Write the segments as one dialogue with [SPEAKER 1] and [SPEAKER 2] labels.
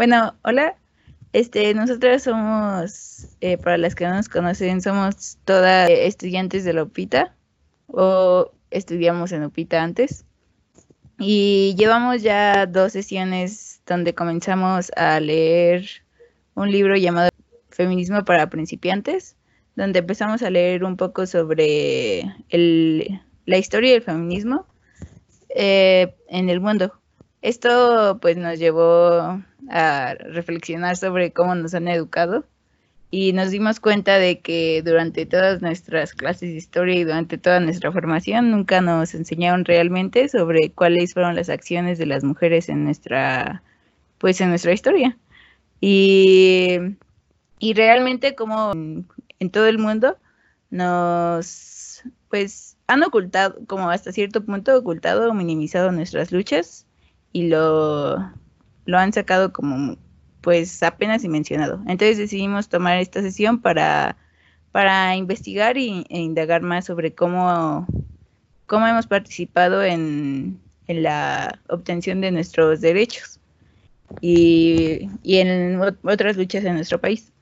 [SPEAKER 1] Bueno, hola. Este, nosotras somos, eh, para las que no nos conocen, somos todas estudiantes de la UPITA o estudiamos en UPITA antes. Y llevamos ya dos sesiones donde comenzamos a leer un libro llamado Feminismo para principiantes, donde empezamos a leer un poco sobre la historia del feminismo eh, en el mundo. Esto pues nos llevó a reflexionar sobre cómo nos han educado y nos dimos cuenta de que durante todas nuestras clases de historia y durante toda nuestra formación nunca nos enseñaron realmente sobre cuáles fueron las acciones de las mujeres en nuestra pues en nuestra historia. Y, y realmente como en todo el mundo nos pues han ocultado, como hasta cierto punto ocultado o minimizado nuestras luchas y lo, lo han sacado como pues apenas mencionado. Entonces decidimos tomar esta sesión para, para investigar y, e indagar más sobre cómo, cómo hemos participado en, en la obtención de nuestros derechos y, y, en otras luchas en nuestro país.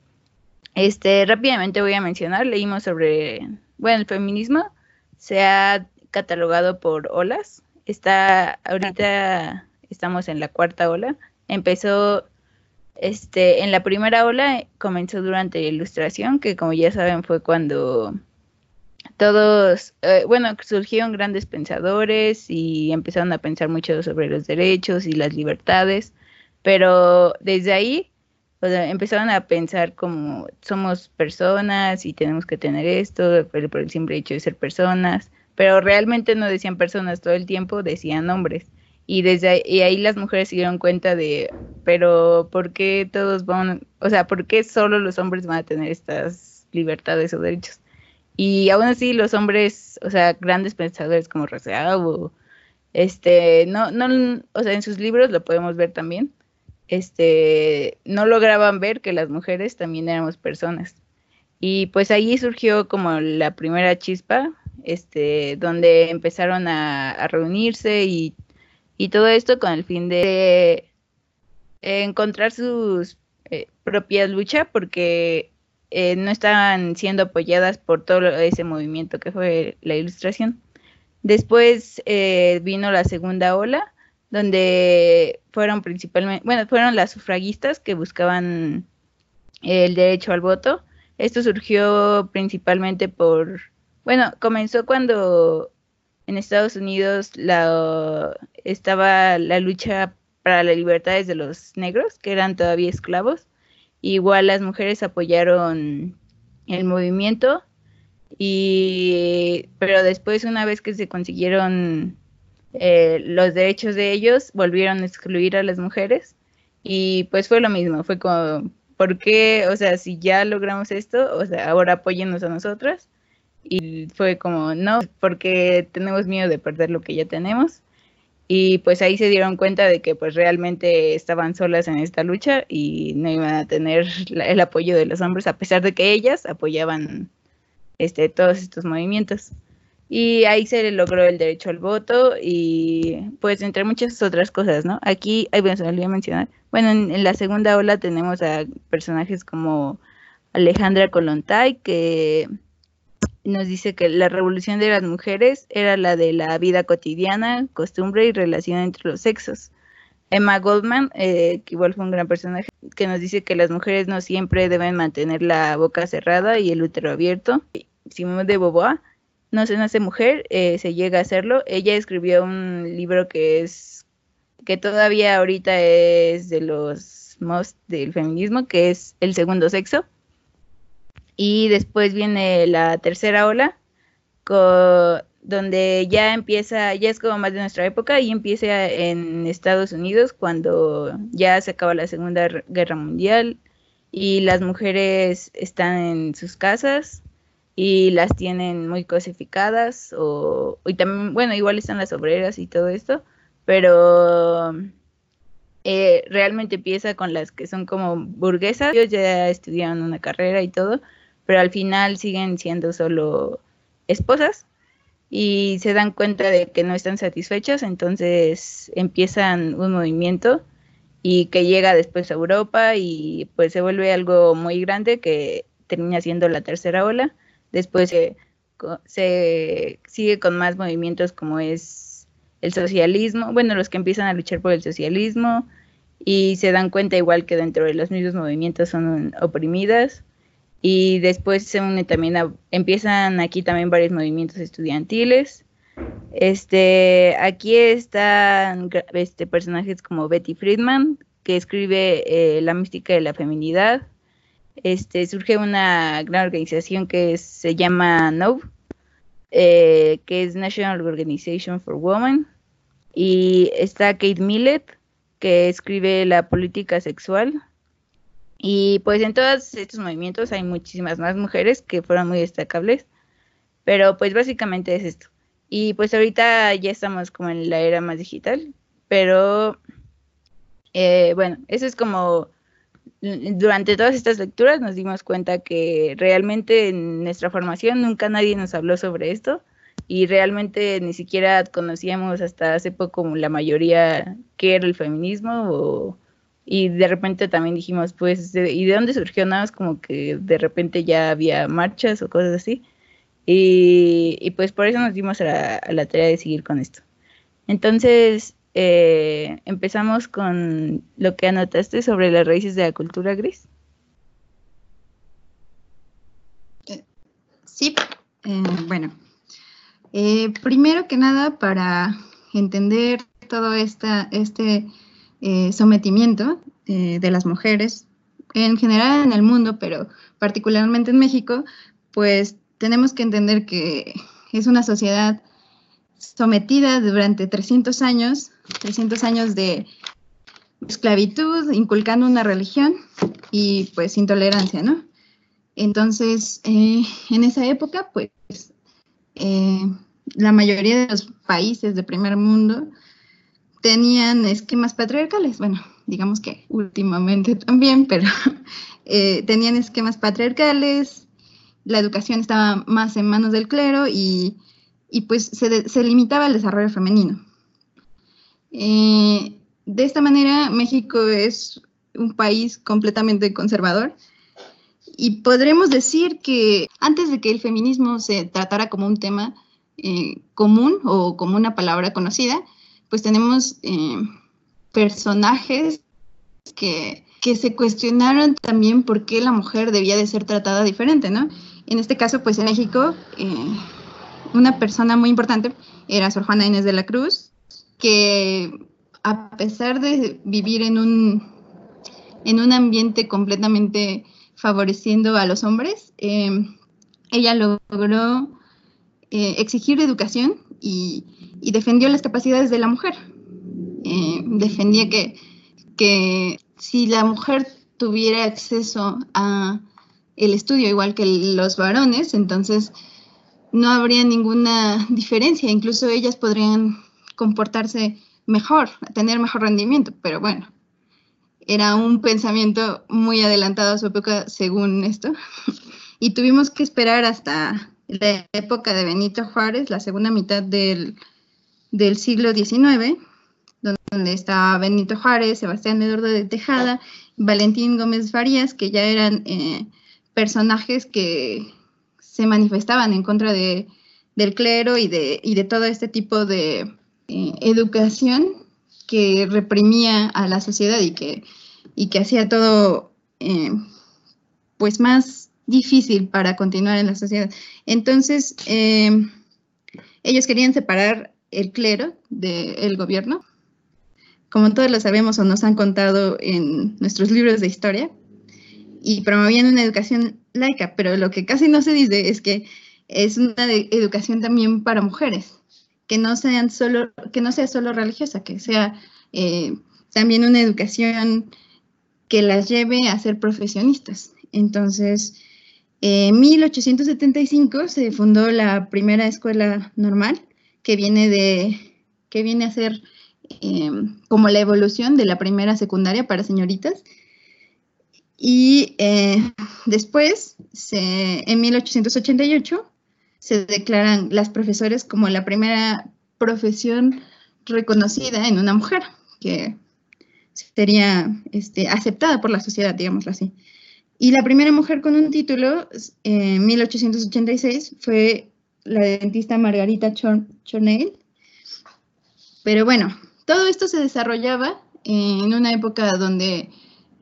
[SPEAKER 1] Este, rápidamente voy a mencionar, leímos sobre, bueno, el feminismo se ha catalogado por olas. Está, ahorita estamos en la cuarta ola. Empezó este, en la primera ola comenzó durante la ilustración, que como ya saben fue cuando todos, eh, bueno, surgieron grandes pensadores y empezaron a pensar mucho sobre los derechos y las libertades, pero desde ahí empezaron a pensar como somos personas y tenemos que tener esto por el simple hecho de ser personas, pero realmente no decían personas todo el tiempo, decían hombres y desde ahí, y ahí las mujeres se dieron cuenta de, pero ¿por qué todos van, o sea, por qué solo los hombres van a tener estas libertades o derechos? Y aún así los hombres, o sea, grandes pensadores como Rousseau o este, no, no, o sea, en sus libros lo podemos ver también, este, no lograban ver que las mujeres también éramos personas. Y pues ahí surgió como la primera chispa, este, donde empezaron a, a reunirse y y todo esto con el fin de encontrar sus eh, propias luchas porque eh, no estaban siendo apoyadas por todo ese movimiento que fue la ilustración. Después eh, vino la segunda ola, donde fueron principalmente, bueno, fueron las sufragistas que buscaban el derecho al voto. Esto surgió principalmente por, bueno, comenzó cuando en Estados Unidos la, estaba la lucha para las libertades de los negros, que eran todavía esclavos. Igual las mujeres apoyaron el movimiento, y, pero después una vez que se consiguieron eh, los derechos de ellos, volvieron a excluir a las mujeres. Y pues fue lo mismo, fue como, ¿por qué? O sea, si ya logramos esto, o sea, ahora apóyennos a nosotras y fue como, no, porque tenemos miedo de perder lo que ya tenemos. Y pues ahí se dieron cuenta de que pues realmente estaban solas en esta lucha y no iban a tener el apoyo de los hombres a pesar de que ellas apoyaban este, todos estos movimientos. Y ahí se le logró el derecho al voto y pues entre muchas otras cosas, ¿no? Aquí, ahí bueno, se me olvidó mencionar, bueno, en, en, la segunda ola tenemos a personajes como Alejandra Kolontai, que nos dice que la revolución de las mujeres era la de la vida cotidiana, costumbre y relación entre los sexos. Emma Goldman, eh, que igual fue un gran personaje, que nos dice que las mujeres no siempre deben mantener la boca cerrada y el útero abierto. Simone de Beauvoir, no se nace mujer, eh, se llega a hacerlo. Ella escribió un libro que es, que todavía ahorita es de los most del feminismo, que es El segundo sexo y después viene la tercera ola, donde ya empieza, ya es como más de nuestra época y empieza en Estados Unidos cuando ya se acaba la Segunda Guerra Mundial y las mujeres están en sus casas y las tienen muy cosificadas o y también bueno igual están las obreras y todo esto pero eh, realmente empieza con las que son como burguesas. Ellos ya estudiaron una carrera y todo pero al final siguen siendo solo esposas y se dan cuenta de que no están satisfechas, entonces empiezan un movimiento y que llega después a Europa y pues se vuelve algo muy grande que termina siendo la tercera ola. Después se, se sigue con más movimientos como es el socialismo, bueno, los que empiezan a luchar por el socialismo y se dan cuenta igual que dentro de los mismos movimientos son oprimidas y después se une también empiezan aquí también varios movimientos estudiantiles este, aquí están este, personajes como Betty Friedman, que escribe eh, La mística de la feminidad. Este, surge una gran organización que se llama NOVE, eh, que es National Organization for Women. Y está Kate Millett, que escribe La política sexual. Y pues en todos estos movimientos hay muchísimas más mujeres que fueron muy destacables. Pero pues básicamente es esto. Y pues ahorita ya estamos como en la era más digital, pero eh, bueno, eso es como durante todas estas lecturas nos dimos cuenta que realmente en nuestra formación nunca nadie nos habló sobre esto y realmente ni siquiera conocíamos hasta hace poco la mayoría qué era el feminismo y de repente también dijimos pues ¿y de dónde surgió nada más como que de repente ya había marchas o cosas así y, pues por eso nos dimos a la, tarea de seguir con esto. Entonces, eh, empezamos con lo que anotaste sobre las raíces de la cultura gris.
[SPEAKER 2] Eh, sí, eh, bueno, primero que nada, para entender todo esta, este sometimiento de las mujeres, en general en el mundo, pero particularmente en México, pues tenemos que entender que es una sociedad sometida durante 300 años, 300 años de esclavitud, inculcando una religión y pues intolerancia, ¿no? Entonces, eh, en esa época, pues, eh, la mayoría de los países de primer mundo tenían esquemas patriarcales. Bueno, digamos que últimamente también, pero eh, tenían esquemas patriarcales, la educación estaba más en manos del clero y, pues se, limitaba el desarrollo femenino. Eh, de esta manera, México es un país completamente conservador y podremos decir que antes de que el feminismo se tratara como un tema eh, común o como una palabra conocida, pues tenemos eh, personajes que, que, se cuestionaron también por qué la mujer debía de ser tratada diferente, ¿no? En este caso, pues en México, eh, una persona muy importante era Sor Juana Inés de la Cruz, que a pesar de vivir en un, en un ambiente completamente favoreciendo a los hombres, eh, ella logró exigir educación y, defendió las capacidades de la mujer. defendía que, que si la mujer tuviera acceso a el estudio igual que los varones, entonces no habría ninguna diferencia, incluso ellas podrían comportarse mejor, tener mejor rendimiento, pero bueno, era un pensamiento muy adelantado a su época según esto, y tuvimos que esperar hasta la época de Benito Juárez, la segunda mitad del, siglo XIX, donde estaba Benito Juárez, Sebastián Eduardo de Tejada, Valentín Gómez Farías, que ya eran eh, personajes que se manifestaban en contra de, del clero y de, de todo este tipo de eh, educación que reprimía a la sociedad y que, y que hacía todo eh, pues más difícil para continuar en la sociedad. Entonces, ellos querían separar el clero del gobierno, como todos lo sabemos o nos han contado en nuestros libros de historia, y promovían una educación laica, pero lo que casi no se dice es que es una educación también para mujeres, que no, sean solo, que no sea solo religiosa, que sea eh, también una educación que las lleve a ser profesionistas. Entonces, en 1875 se fundó la primera escuela normal, que viene, de, que viene a ser eh, como la evolución de la primera secundaria para señoritas, y eh, después, en 1888, se declaran las profesores como la primera profesión reconocida en una mujer, que sería este, aceptada por la sociedad, digámoslo así. Y la primera mujer con un título en 1886 fue la dentista Margarita Pero bueno, todo esto se desarrollaba en una época donde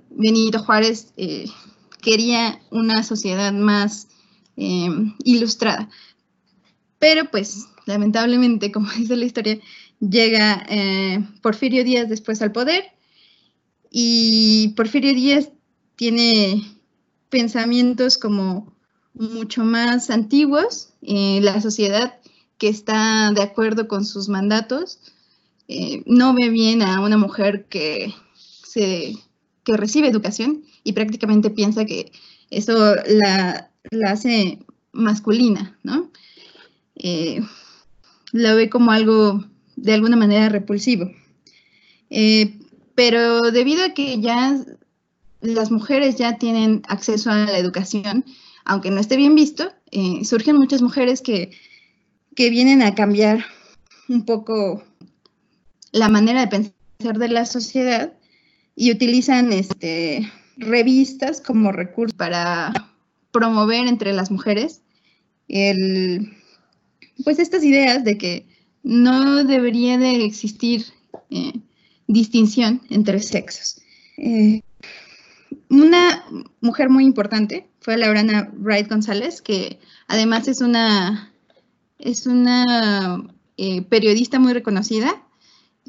[SPEAKER 2] Benito Juárez eh, quería una sociedad más eh, ilustrada. Pero pues, lamentablemente, como dice la historia, llega eh, Porfirio Díaz después al poder y Porfirio Díaz tiene pensamientos como mucho más antiguos, la sociedad que está de acuerdo con sus mandatos eh, no ve bien a una mujer que, se, que recibe educación y prácticamente piensa que eso la, hace masculina, ¿no? Eh, lo ve como algo de alguna manera repulsivo. pero debido a que ya las mujeres ya tienen acceso a la educación, aunque no esté bien visto, eh, surgen muchas mujeres que, vienen a cambiar un poco la manera de pensar de la sociedad y utilizan este, revistas como recurso para promover entre las mujeres pues estas ideas de que no debería de existir eh, distinción entre sexos. Eh, una mujer muy importante fue Laurana Wright González, que además es una, es una eh, periodista muy reconocida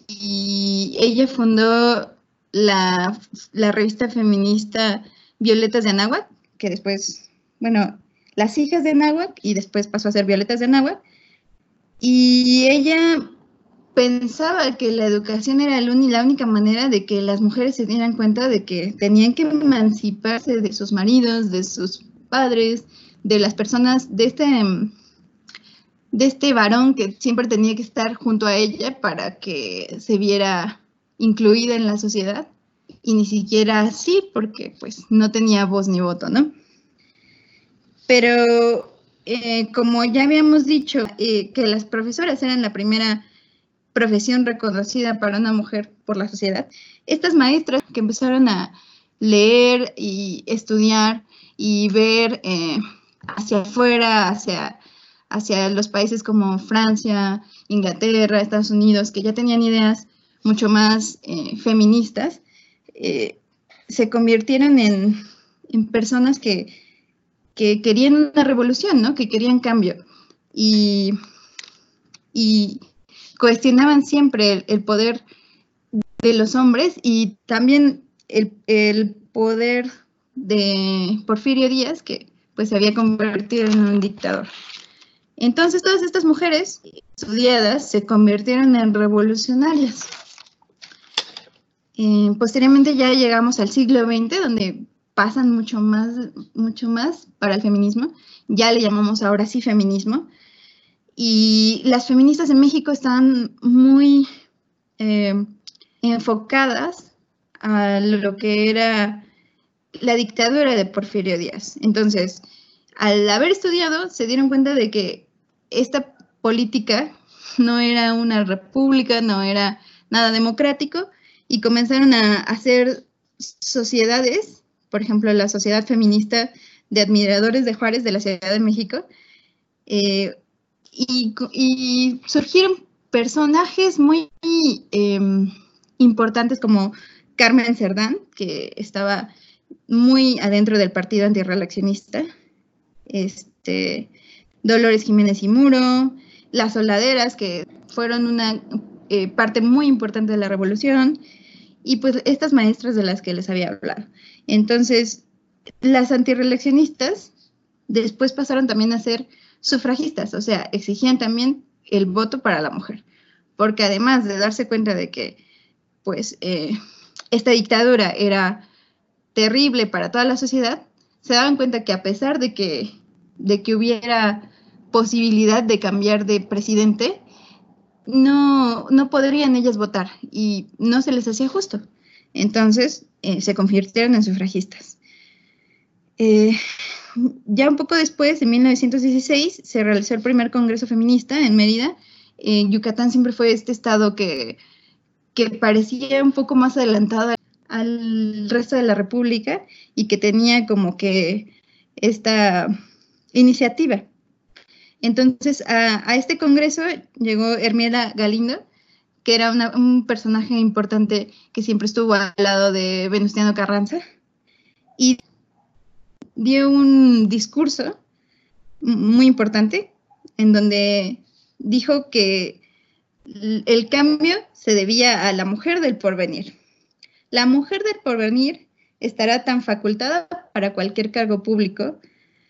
[SPEAKER 2] y ella fundó la, revista feminista Violetas de Anáhuac, que después, bueno, las hijas de Anáhuac y después pasó a ser Violetas de Anáhuac. Y ella pensaba que la educación era la única manera de que las mujeres se dieran cuenta de que tenían que emanciparse de sus maridos, de sus padres, de las personas, de este, de este varón que siempre tenía que estar junto a ella para que se viera incluida en la sociedad y ni siquiera así porque pues no tenía voz ni voto, ¿no? Pero eh, como ya habíamos dicho eh, que las profesoras eran la primera profesión reconocida para una mujer por la sociedad. Estas maestras que empezaron a leer y estudiar y ver eh, hacia afuera, hacia, hacia los países como Francia, Inglaterra, Estados Unidos, que ya tenían ideas mucho más eh, feministas, eh, se convirtieron en, personas que, que, querían una revolución, ¿no? que querían cambio. Y, y cuestionaban siempre el, poder de los hombres y también el, poder de Porfirio Díaz, que pues se había convertido en un dictador. Entonces todas estas mujeres estudiadas se convirtieron en revolucionarias. Eh, posteriormente ya llegamos al siglo XX, donde pasan mucho más, mucho más para el feminismo. Ya le llamamos ahora sí feminismo. Y las feministas en México están muy eh, enfocadas a lo que era la dictadura de Porfirio Díaz. Entonces, al haber estudiado, se dieron cuenta de que esta política no era una república, no era nada democrático, y comenzaron a hacer sociedades, por ejemplo, la Sociedad Feminista de Admiradores de Juárez de la Ciudad de México, eh, y, surgieron personajes muy em, importantes como Carmen Cerdán, que estaba muy adentro del partido antirreeleccionista, este, Dolores Jiménez y Muro, las soladeras, que fueron una eh, parte muy importante de la revolución, y pues estas maestras de las que les había hablado. Entonces, las antirreeleccionistas después pasaron también a ser sufragistas, o sea, exigían también el voto para la mujer, porque además de darse cuenta de que, pues, eh, esta dictadura era terrible para toda la sociedad, se daban cuenta que a pesar de que, de que hubiera posibilidad de cambiar de presidente, no, no podrían ellas votar y no se les hacía justo. Entonces eh, se convirtieron en sufragistas. Eh, ya un poco después, en 1916, se realizó el primer Congreso Feminista en Mérida. Yucatán siempre fue este estado que, que parecía un poco más adelantada al resto de la República y que tenía como que esta iniciativa. Entonces, a, este congreso llegó Hermiela Galindo, que era un personaje importante que siempre estuvo al lado de Venustiano Carranza, y dio un discurso muy importante en donde dijo que el cambio se debía a la mujer del porvenir. La mujer del porvenir estará tan facultada para cualquier cargo público,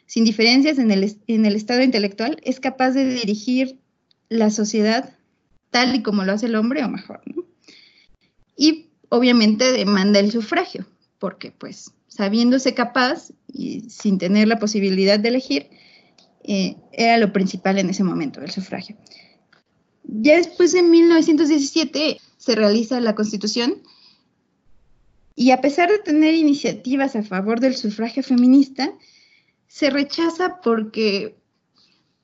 [SPEAKER 2] sin diferencias en el, en el estado intelectual, es capaz de dirigir la sociedad tal y como lo hace el hombre o mejor. Y obviamente demanda el sufragio, porque pues sabiéndose capaz y sin tener la posibilidad de elegir, eh, era lo principal en ese momento, el sufragio. Ya después de 1917 se realiza la constitución y a pesar de tener iniciativas a favor del sufragio feminista, se rechaza porque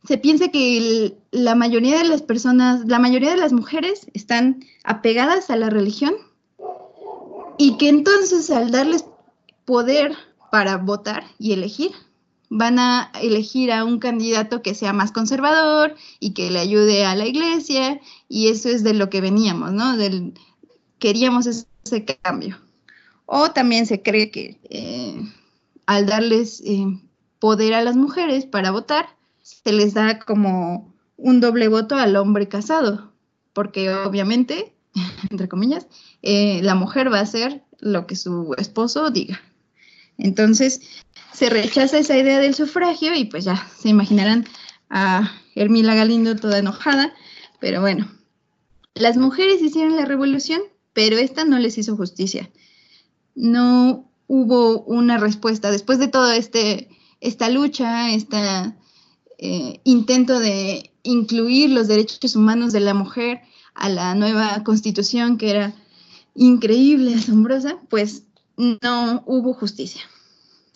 [SPEAKER 2] se piensa que la mayoría de las personas, la mayoría de las mujeres están apegadas a la religión y que entonces al darles poder para votar y elegir, van a elegir a un candidato que sea más conservador y que le ayude a la iglesia, y eso es de lo que veníamos, ¿no? Del, queríamos ese cambio. O también se cree que eh, al darles eh, poder a las mujeres para votar, se les da como un doble voto al hombre casado, porque obviamente, entre comillas, eh, la mujer va a hacer lo que su esposo diga. Entonces, se rechaza esa idea del sufragio y pues ya se imaginarán a Hermila Galindo toda enojada, pero bueno, las mujeres hicieron la revolución, pero esta no les hizo justicia. No hubo una respuesta después de todo este esta lucha, este intento de incluir los derechos humanos de la mujer a la nueva constitución que era increíble, asombrosa, pues no hubo justicia.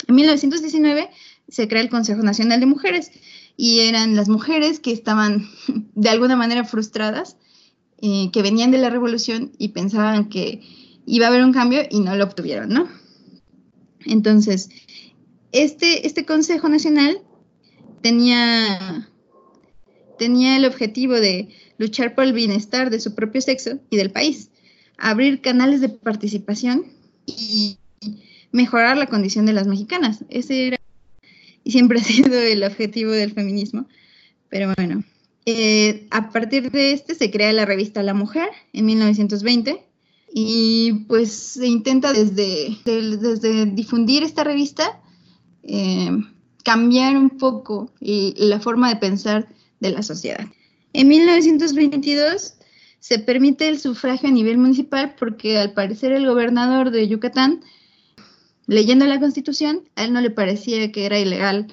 [SPEAKER 2] En 1919 se crea el Consejo Nacional de Mujeres y eran las mujeres que estaban de alguna manera frustradas, eh, que venían de la revolución y pensaban que iba a haber un cambio y no lo obtuvieron, ¿no? Entonces, este, este Consejo Nacional tenía, tenía el objetivo de luchar por el bienestar de su propio sexo y del país, abrir canales de participación y mejorar la condición de las mexicanas. Ese era y siempre ha sido el objetivo del feminismo. Pero bueno, eh, a partir de este se crea la revista La Mujer en 1920 y pues se intenta desde, desde difundir esta revista eh, cambiar un poco la forma de pensar de la sociedad. En 1922 se permite el sufragio a nivel municipal porque al parecer el gobernador de Yucatán leyendo la constitución, a él no le parecía que era ilegal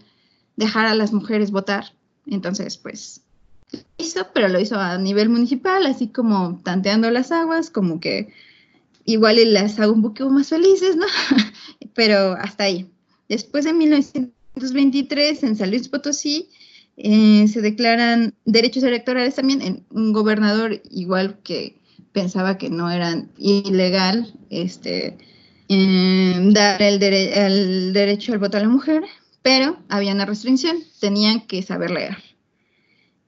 [SPEAKER 2] dejar a las mujeres votar. Entonces, pues, hizo, pero lo hizo a nivel municipal, así como tanteando las aguas, como que igual las hago un poco más felices, ¿no? pero hasta ahí. Después de 1923, en San Luis Potosí, eh, se declaran derechos electorales también en un gobernador igual que pensaba que no eran ilegal, este, dar el, derecho al voto a la mujer, pero había una restricción, tenían que saber leer.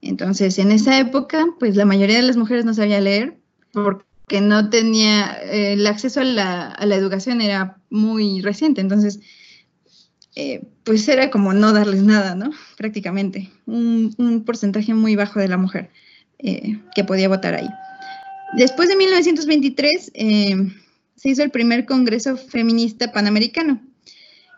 [SPEAKER 2] Entonces, en esa época, pues la mayoría de las mujeres no sabía leer porque no tenía, eh, el acceso a la, educación era muy reciente, entonces, eh, pues era como no darles nada, ¿no? Prácticamente, un, porcentaje muy bajo de la mujer eh, que podía votar ahí. Después de 1923, se hizo el primer Congreso Feminista Panamericano.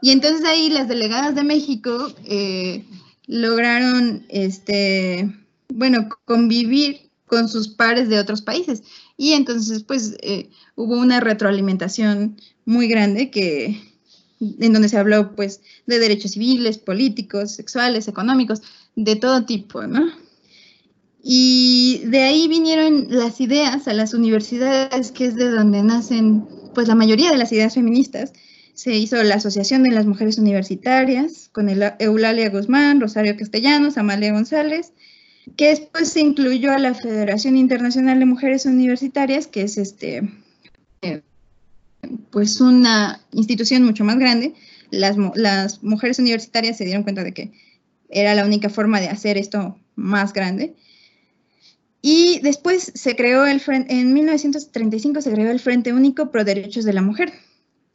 [SPEAKER 2] Y entonces ahí las delegadas de México eh, lograron, este, bueno, convivir con sus pares de otros países. Y entonces, pues, eh, hubo una retroalimentación muy grande que, en donde se habló, pues, de derechos civiles, políticos, sexuales, económicos, de todo tipo, ¿no? Y de ahí vinieron las ideas a las universidades, que es de donde nacen pues la mayoría de las ideas feministas. Se hizo la Asociación de las Mujeres Universitarias con Eulalia Guzmán, Rosario Castellanos, Amalia González, que después se incluyó a la Federación Internacional de Mujeres Universitarias, que es este, eh, pues una institución mucho más grande. Las, las mujeres universitarias se dieron cuenta de que era la única forma de hacer esto más grande. Y después se creó el en 1935 se creó el Frente Único Pro Derechos de la Mujer.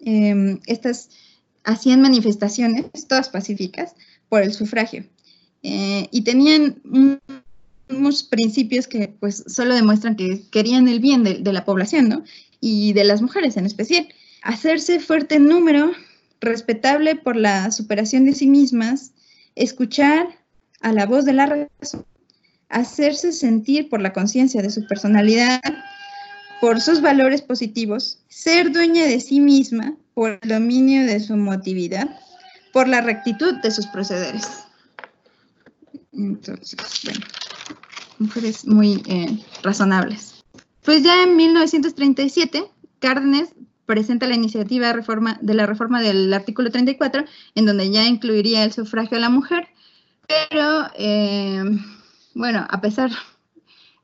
[SPEAKER 2] Em, estas hacían manifestaciones, todas pacíficas, por el sufragio. Eh, y tenían unos principios que pues solo demuestran que querían el bien de, la población, ¿no? Y de las mujeres en especial. Hacerse fuerte en número, respetable por la superación de sí mismas, escuchar a la voz de la razón, hacerse sentir por la conciencia de su personalidad, por sus valores positivos, ser dueña de sí misma por el dominio de su motividad, por la rectitud de sus procederes. Entonces, bueno, mujeres muy eh, razonables. Pues ya en 1937, Cárdenas presenta la iniciativa reforma, de la reforma del artículo 34, en donde ya incluiría el sufragio a la mujer, pero eh, bueno, a pesar,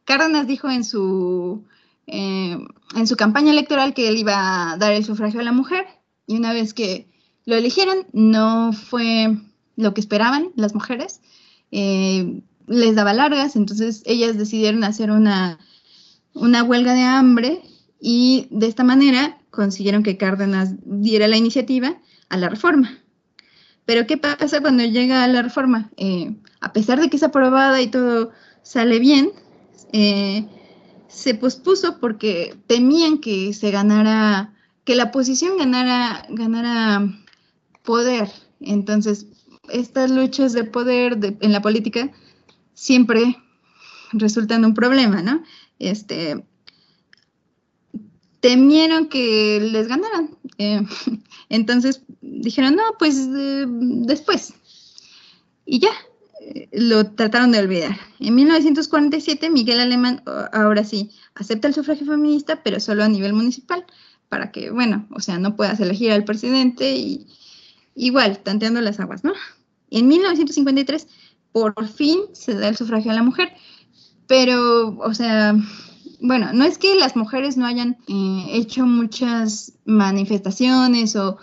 [SPEAKER 2] Cárdenas dijo en su, eh, en su campaña electoral que él iba a dar el sufragio a la mujer, y una vez que lo eligieron, no fue lo que esperaban las mujeres, eh, les daba largas, entonces ellas decidieron hacer una, una huelga de hambre y de esta manera consiguieron que Cárdenas diera la iniciativa a la reforma. Pero ¿qué pasa cuando llega la reforma? Eh, a pesar de que es aprobada y todo sale bien, eh, se pospuso porque temían que se ganara, que la oposición ganara, ganara poder. Entonces, estas luchas de poder en la política siempre resultan un problema, ¿no? Este, temieron que les ganaran. Eh, entonces dijeron, no, pues eh, después. Y ya, eh, lo trataron de olvidar. En 1947, Miguel Alemán, ahora sí, acepta el sufragio feminista, pero solo a nivel municipal, para que, bueno, o sea, no puedas elegir al presidente y igual, tanteando las aguas, ¿no? En 1953, por fin se da el sufragio a la mujer, pero, o sea, bueno, no es que las mujeres no hayan eh, hecho muchas manifestaciones o,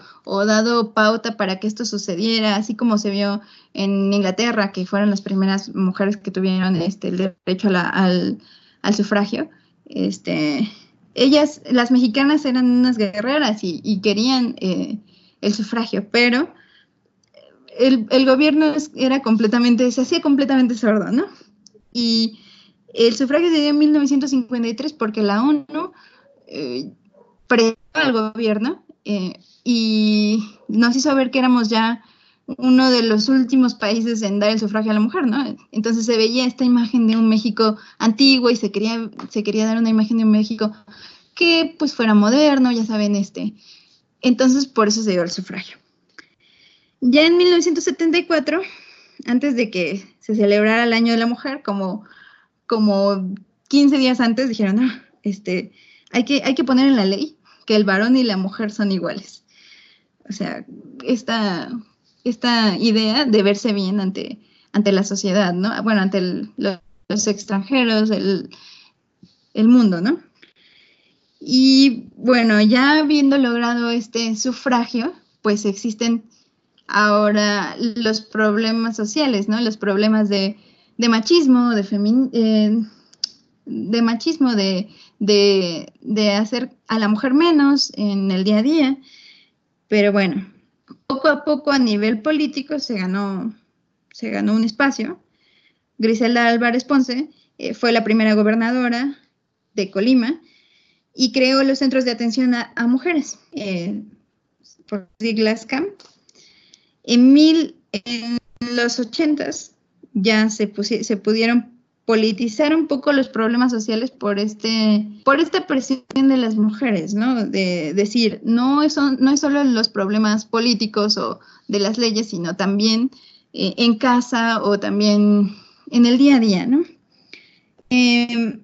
[SPEAKER 2] dado pauta para que esto sucediera, así como se vio en Inglaterra, que fueron las primeras mujeres que tuvieron este, el derecho al, sufragio. Este, ellas, las mexicanas eran unas guerreras y, querían eh, el sufragio, pero el, gobierno era completamente, se hacía completamente sordo, ¿no? Y el sufragio se dio en 1953 porque la ONU eh, al gobierno eh, y nos hizo ver que éramos ya uno de los últimos países en dar el sufragio a la mujer, ¿no? Entonces se veía esta imagen de un México antiguo y se quería, se quería dar una imagen de un México que pues fuera moderno, ya saben, este. Entonces por eso se dio el sufragio. Ya en 1974, antes de que se celebrara el Año de la Mujer, como como 15 días antes dijeron, ah, este, hay que, hay que poner en la ley que el varón y la mujer son iguales. O sea, esta, esta idea de verse bien ante, ante la sociedad, ¿no? Bueno, ante los extranjeros, el, el mundo, ¿no? Y bueno, ya habiendo logrado este sufragio, pues existen ahora los problemas sociales, ¿no? Los problemas de machismo, de, eh, machismo, de, hacer a la mujer menos en el día a día. Pero bueno, poco a poco a nivel político se ganó, se ganó un espacio. Griselda Álvarez Ponce eh, fue la primera gobernadora de Colima y creó los centros de atención a, mujeres, eh, por siglas CAM. En, mil, en los ochentas ya se, se pudieron politizar un poco los problemas sociales por este por esta presión de las mujeres, ¿no? De decir, no es, no es solo los problemas políticos o de las leyes, sino también eh, en casa o también en el día a día, ¿no? Em,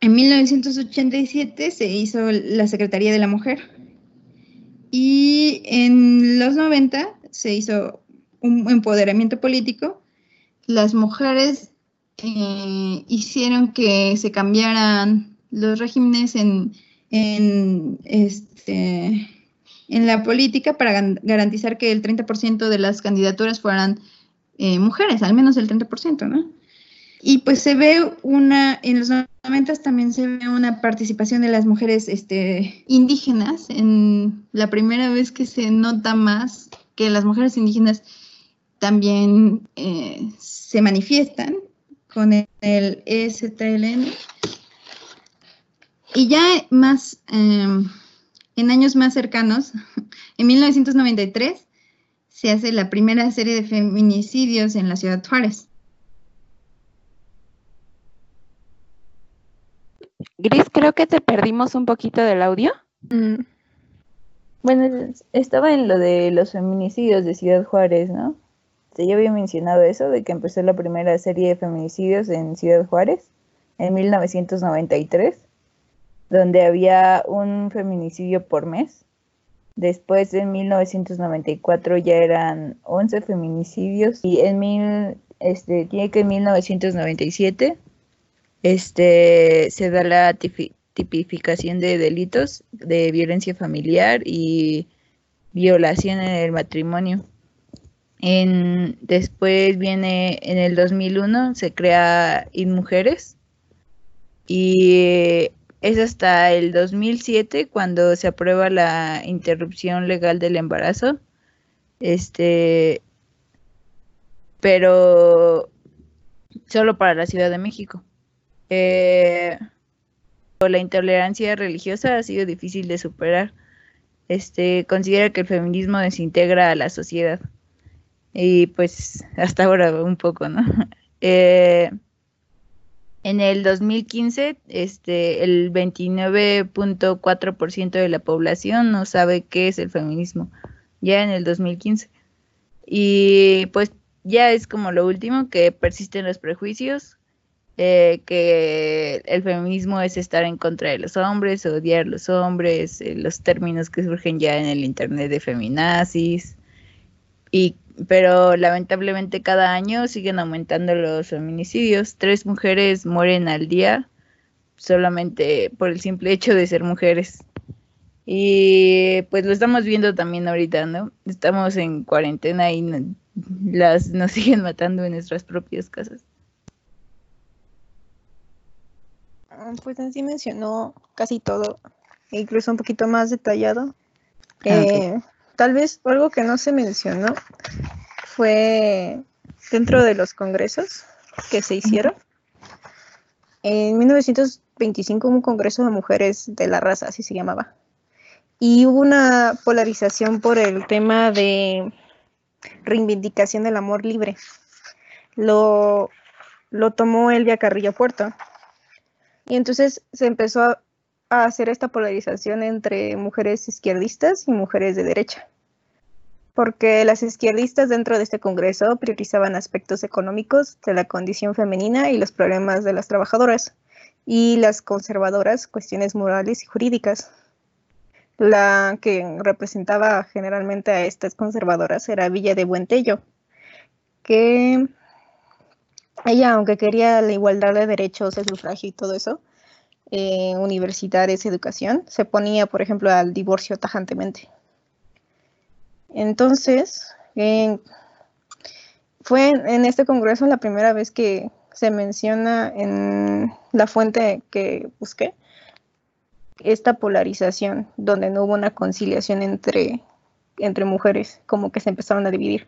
[SPEAKER 2] en 1987 se hizo la Secretaría de la Mujer y en los 90 se hizo un empoderamiento político las mujeres eh, hicieron que se cambiaran los regímenes en, en, este, en la política para garantizar que el 30% de las candidaturas fueran eh, mujeres, al menos el 30%, ¿no? Y pues se ve una, en los 90 también se ve una participación de las mujeres este, indígenas, en la primera vez que se nota más que las mujeres indígenas también eh, se manifiestan con el, el ESTLN. Y ya más, em, en años más cercanos, en 1993, se hace la primera serie de feminicidios en la ciudad de Juárez.
[SPEAKER 3] Gris, creo que te perdimos un poquito del audio. Mm.
[SPEAKER 1] Bueno, estaba en lo de los feminicidios de Ciudad Juárez, ¿no? ya había mencionado eso, de que empezó la primera serie de feminicidios en Ciudad Juárez en 1993, donde había un feminicidio por mes. Después en 1994 ya eran 11 feminicidios y en mil, este, tiene que en 1997 este, se da la tipificación de delitos de violencia familiar y violación en el matrimonio. En, después viene en el 2001, se crea InMujeres y es hasta el 2007 cuando se aprueba la interrupción legal del embarazo. Este, pero solo para la Ciudad de México. Eh, la intolerancia religiosa ha sido difícil de superar. Este, considera que el feminismo desintegra a la sociedad. Y pues hasta ahora un poco, ¿no? Eh, en el 2015, este, el 29.4% de la población no sabe qué es el feminismo, ya en el 2015. Y pues ya es como lo último, que persisten los prejuicios, eh, que el feminismo es estar en contra de los hombres, odiar a los hombres, eh, los términos que surgen ya en el internet de feminazis, y pero lamentablemente cada año siguen aumentando los feminicidios. Tres mujeres mueren al día solamente por el simple hecho de ser mujeres. Y pues lo estamos viendo también ahorita, ¿no? Estamos en cuarentena y las nos siguen matando en nuestras propias casas.
[SPEAKER 4] Ah, pues así mencionó casi todo, incluso un poquito más detallado. Ah, eh, Tal vez algo que no se mencionó fue dentro de los congresos que se hicieron. En 1925 hubo un congreso de mujeres de la raza, así se llamaba. Y hubo una polarización por el tema de reivindicación del amor libre. Lo, lo tomó Elvia Carrillo Puerto. Y entonces se empezó a, a hacer esta polarización entre mujeres izquierdistas y mujeres de derecha, porque las izquierdistas dentro de este Congreso priorizaban aspectos económicos de la condición femenina y los problemas de las trabajadoras, y las conservadoras cuestiones morales y jurídicas. La que representaba generalmente a estas conservadoras era Villa de Buentello, que ella, aunque quería la igualdad de derechos, el sufragio y todo eso, eh, universitarias y educación, se ponía, por ejemplo, al divorcio tajantemente. Entonces, fue en este congreso la primera vez que se menciona en la fuente que busqué esta polarización, donde no hubo una conciliación entre, entre mujeres, como que se empezaron a dividir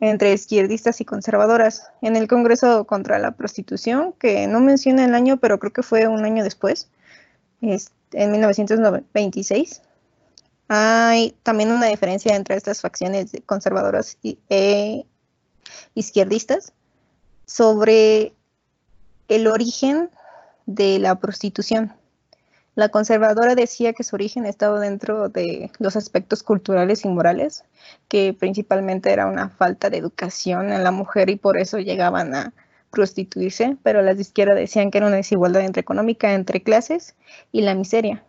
[SPEAKER 4] entre izquierdistas y conservadoras. En el Congreso contra la Prostitución, que no menciona el año, pero creo que fue un año después, en 1926, hay también una diferencia entre estas facciones conservadoras e izquierdistas sobre el origen de la prostitución. La conservadora decía que su origen estaba dentro de los aspectos culturales y morales, que principalmente era una falta de educación en la mujer y por eso llegaban a prostituirse, pero las de izquierda decían que era una desigualdad entre económica entre clases y la miseria.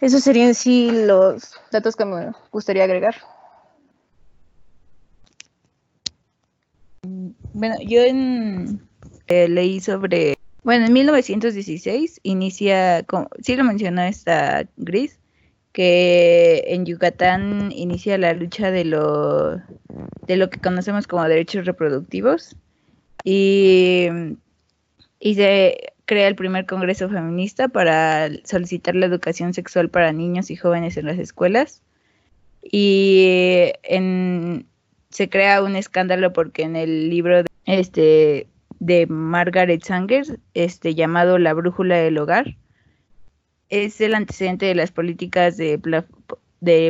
[SPEAKER 4] Esos serían sí los datos que me gustaría agregar.
[SPEAKER 1] Bueno, yo en, eh, leí sobre, bueno, en 1916 inicia, sí lo mencionó esta Gris, que en Yucatán inicia la lucha de lo, de lo que conocemos como derechos reproductivos y, y se crea el primer Congreso Feminista para solicitar la educación sexual para niños y jóvenes en las escuelas. Y en, se crea un escándalo porque en el libro de, este, de Margaret Sanger, este, llamado La Brújula del Hogar, es el antecedente de las políticas de,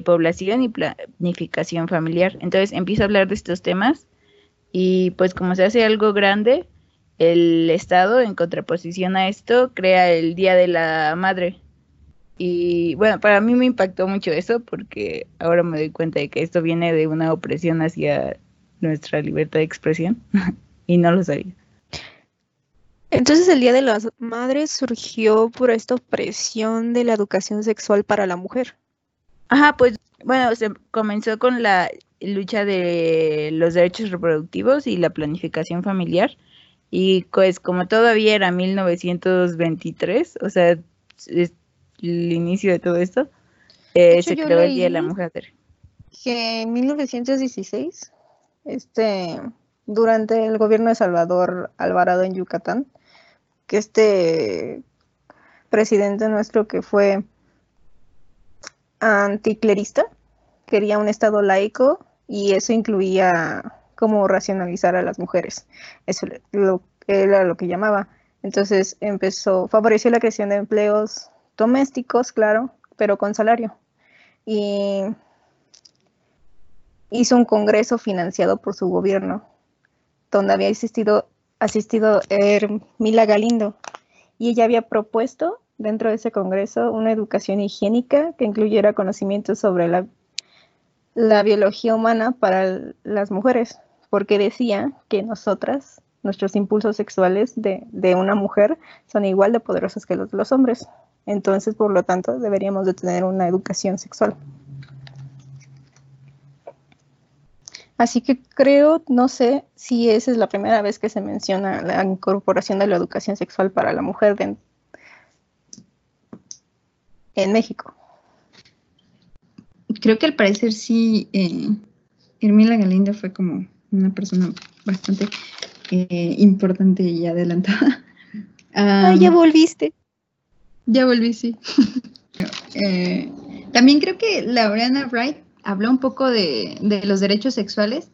[SPEAKER 1] población y planificación familiar. Entonces empiezo a hablar de estos temas y pues como se hace algo grande, el Estado, en contraposición a esto, crea el Día de la Madre. Y bueno, para mí me impactó mucho eso porque ahora me doy cuenta de que esto viene de una opresión hacia nuestra libertad de expresión y no lo sabía.
[SPEAKER 4] Entonces el Día de las Madres surgió por esta opresión de la educación sexual para la mujer.
[SPEAKER 1] Ajá, pues bueno, se comenzó con la lucha de los derechos reproductivos y la planificación familiar y pues como todavía era 1923, o sea, es el inicio de todo esto, eh, se creó el Día de la Mujer.
[SPEAKER 4] Que en 1916, este, durante el gobierno de Salvador Alvarado en Yucatán, que este presidente nuestro que fue anticlerista, quería un estado laico y eso incluía cómo racionalizar a las mujeres. Eso era lo que llamaba. Entonces empezó, favoreció la creación de empleos domésticos, claro, pero con salario. Y hizo un congreso financiado por su gobierno, donde había asistido, asistido Mila Galindo. Y ella había propuesto dentro de ese congreso una educación higiénica que incluyera conocimientos sobre la, biología humana para las mujeres porque decía que nosotras, nuestros impulsos sexuales de, una mujer son igual de poderosos que los de los hombres. Entonces, por lo tanto, deberíamos de tener una educación sexual. Así que creo, no sé si esa es la primera vez que se menciona la incorporación de la educación sexual para la mujer en México.
[SPEAKER 2] Creo que al parecer sí, eh, Hermila Galindo fue como una persona bastante eh, importante y adelantada.
[SPEAKER 4] ah, ya volviste.
[SPEAKER 2] Ya volví, sí. Eh, también creo que Laureana Wright habló un poco de, los derechos sexuales,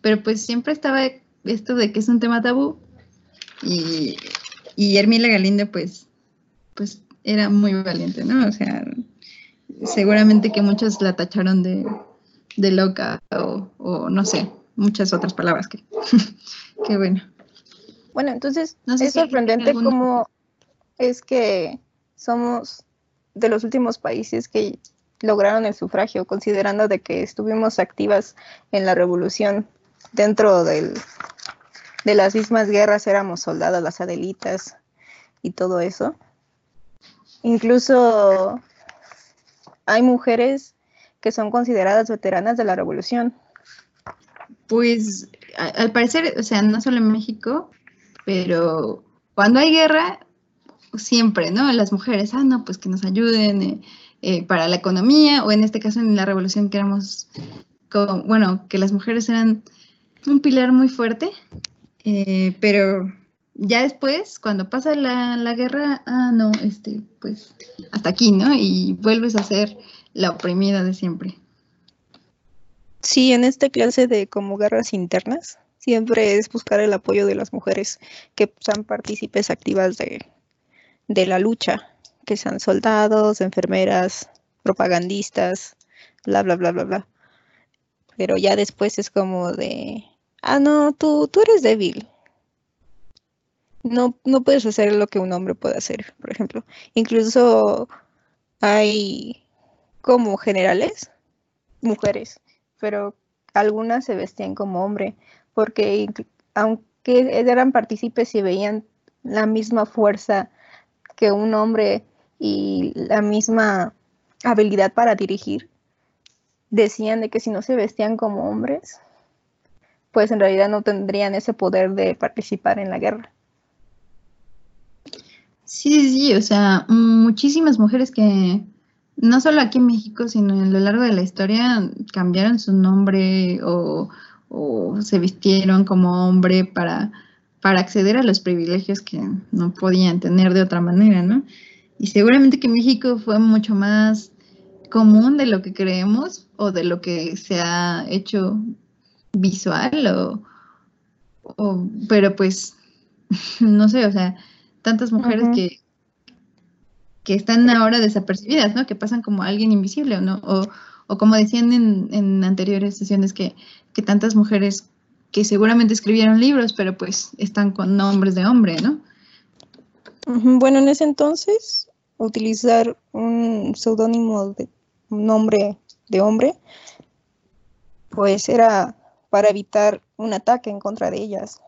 [SPEAKER 2] pero pues siempre estaba esto de que es un tema tabú y, y Hermila Galindo pues, pues era muy valiente, ¿no? O sea, seguramente que muchos la tacharon de, loca o, o no sé, muchas otras palabras que, que bueno.
[SPEAKER 4] Bueno, entonces es sorprendente cómo es que somos de los últimos países que lograron el sufragio, considerando de que estuvimos activas en la revolución dentro del, de las mismas guerras, éramos soldadas, las adelitas y todo eso. Incluso hay mujeres que son consideradas veteranas de la revolución
[SPEAKER 2] pues al parecer, o sea, no solo en México, pero cuando hay guerra, siempre, ¿no? Las mujeres, ah, no, pues que nos ayuden eh, eh, para la economía, o en este caso en la revolución que éramos, bueno, que las mujeres eran un pilar muy fuerte, eh, pero ya después, cuando pasa la, la, guerra, ah, no, este, pues hasta aquí, ¿no? Y vuelves a ser la oprimida de siempre.
[SPEAKER 4] Sí, en esta clase de como guerras internas, siempre es buscar el apoyo de las mujeres que sean partícipes activas de, de la lucha, que sean soldados, enfermeras, propagandistas, bla, bla, bla, bla, bla. Pero ya después es como de, ah, no, tú, tú eres débil. No, no puedes hacer lo que un hombre puede hacer, por ejemplo. Incluso hay como generales, mujeres, pero algunas se vestían como hombre, porque aunque eran partícipes y veían la misma fuerza que un hombre y la misma habilidad para dirigir, decían de que si no se vestían como hombres, pues en realidad no tendrían ese poder de participar en la guerra.
[SPEAKER 2] Sí, sí, o sea, muchísimas mujeres que no solo aquí en México, sino a lo largo de la historia cambiaron su nombre o, o se vistieron como hombre para, para acceder a los privilegios que no podían tener de otra manera, ¿no? Y seguramente que México fue mucho más común de lo que creemos o de lo que se ha hecho visual o, o pero pues no sé, o sea, tantas mujeres que, que están ahora desapercibidas, ¿no? Que pasan como alguien invisible, ¿no? O, o como decían en, en anteriores sesiones, que, que, tantas mujeres que seguramente escribieron libros, pero pues están con nombres de hombre, ¿no?
[SPEAKER 4] Bueno, en ese entonces, utilizar un seudónimo de un nombre de hombre, pues era para evitar un ataque en contra de ellas.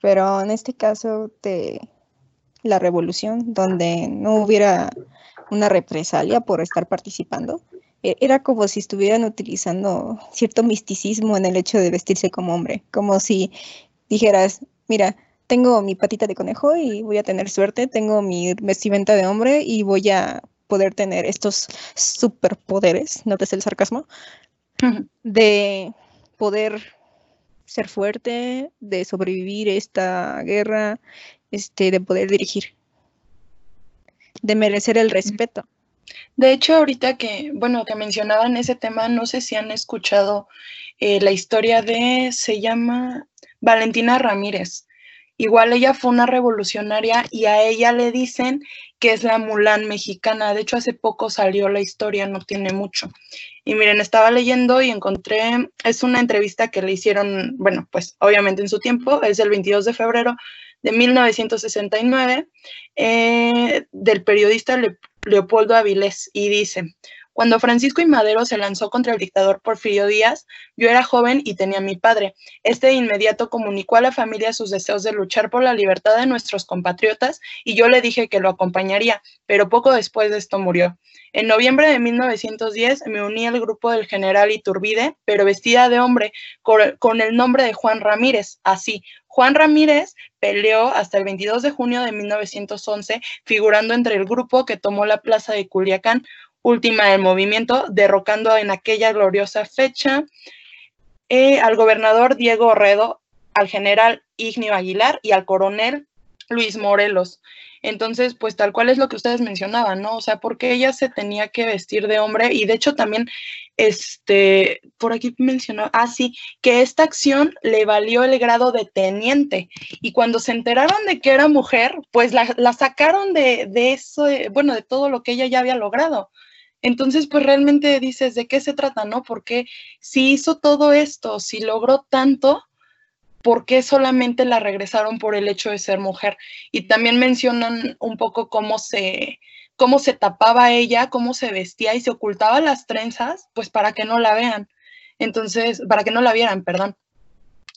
[SPEAKER 4] Pero en este caso de la revolución, donde no hubiera una represalia por estar participando, e, era como si estuvieran utilizando cierto misticismo en el hecho de vestirse como hombre, como si dijeras, mira, tengo mi patita de conejo y voy a tener suerte, tengo mi vestimenta de hombre y voy a poder tener estos superpoderes, notes el sarcasmo, de poder ser fuerte, de sobrevivir esta guerra, este, de poder dirigir, de merecer el respeto.
[SPEAKER 5] De hecho, ahorita que, bueno, que mencionaban ese tema, no sé si han escuchado eh, la historia de, se llama Valentina Ramírez. Igual ella fue una revolucionaria y a ella le dicen que es la Mulan mexicana. De hecho, hace poco salió la historia, no tiene mucho. Y miren, estaba leyendo y encontré, es una entrevista que le hicieron, bueno, pues obviamente en su tiempo, es el 22 de febrero de 1969, eh, del periodista Leopoldo Avilés, y dice, cuando Francisco y Madero se lanzó contra el dictador Porfirio Díaz, yo era joven y tenía a mi padre. Este de inmediato comunicó a la familia sus deseos de luchar por la libertad de nuestros compatriotas y yo le dije que lo acompañaría, pero poco después de esto murió. En noviembre de 1910 me uní al grupo del general Iturbide, pero vestida de hombre, con el nombre de Juan Ramírez, así. Juan Ramírez peleó hasta el 22 de junio de 1911, figurando entre el grupo que tomó la plaza de Culiacán, última del movimiento, derrocando en aquella gloriosa fecha eh, al gobernador Diego Orredo, al general Ignio Aguilar y al coronel Luis Morelos. Entonces, pues tal cual es lo que ustedes mencionaban, ¿no? O sea, porque ella se tenía que vestir de hombre y de hecho también, este, por aquí mencionó, ah, sí, que esta acción le valió el grado de teniente y cuando se enteraron de que era mujer, pues la, la sacaron de, de eso, bueno, de todo lo que ella ya había logrado. Entonces, pues realmente dices, ¿de qué se trata, no? Porque si hizo todo esto, si logró tanto, ¿por qué solamente la regresaron por el hecho de ser mujer? Y también mencionan un poco cómo se, cómo se tapaba ella, cómo se vestía y se ocultaba las trenzas, pues para que no la vean. Entonces, para que no la vieran, perdón.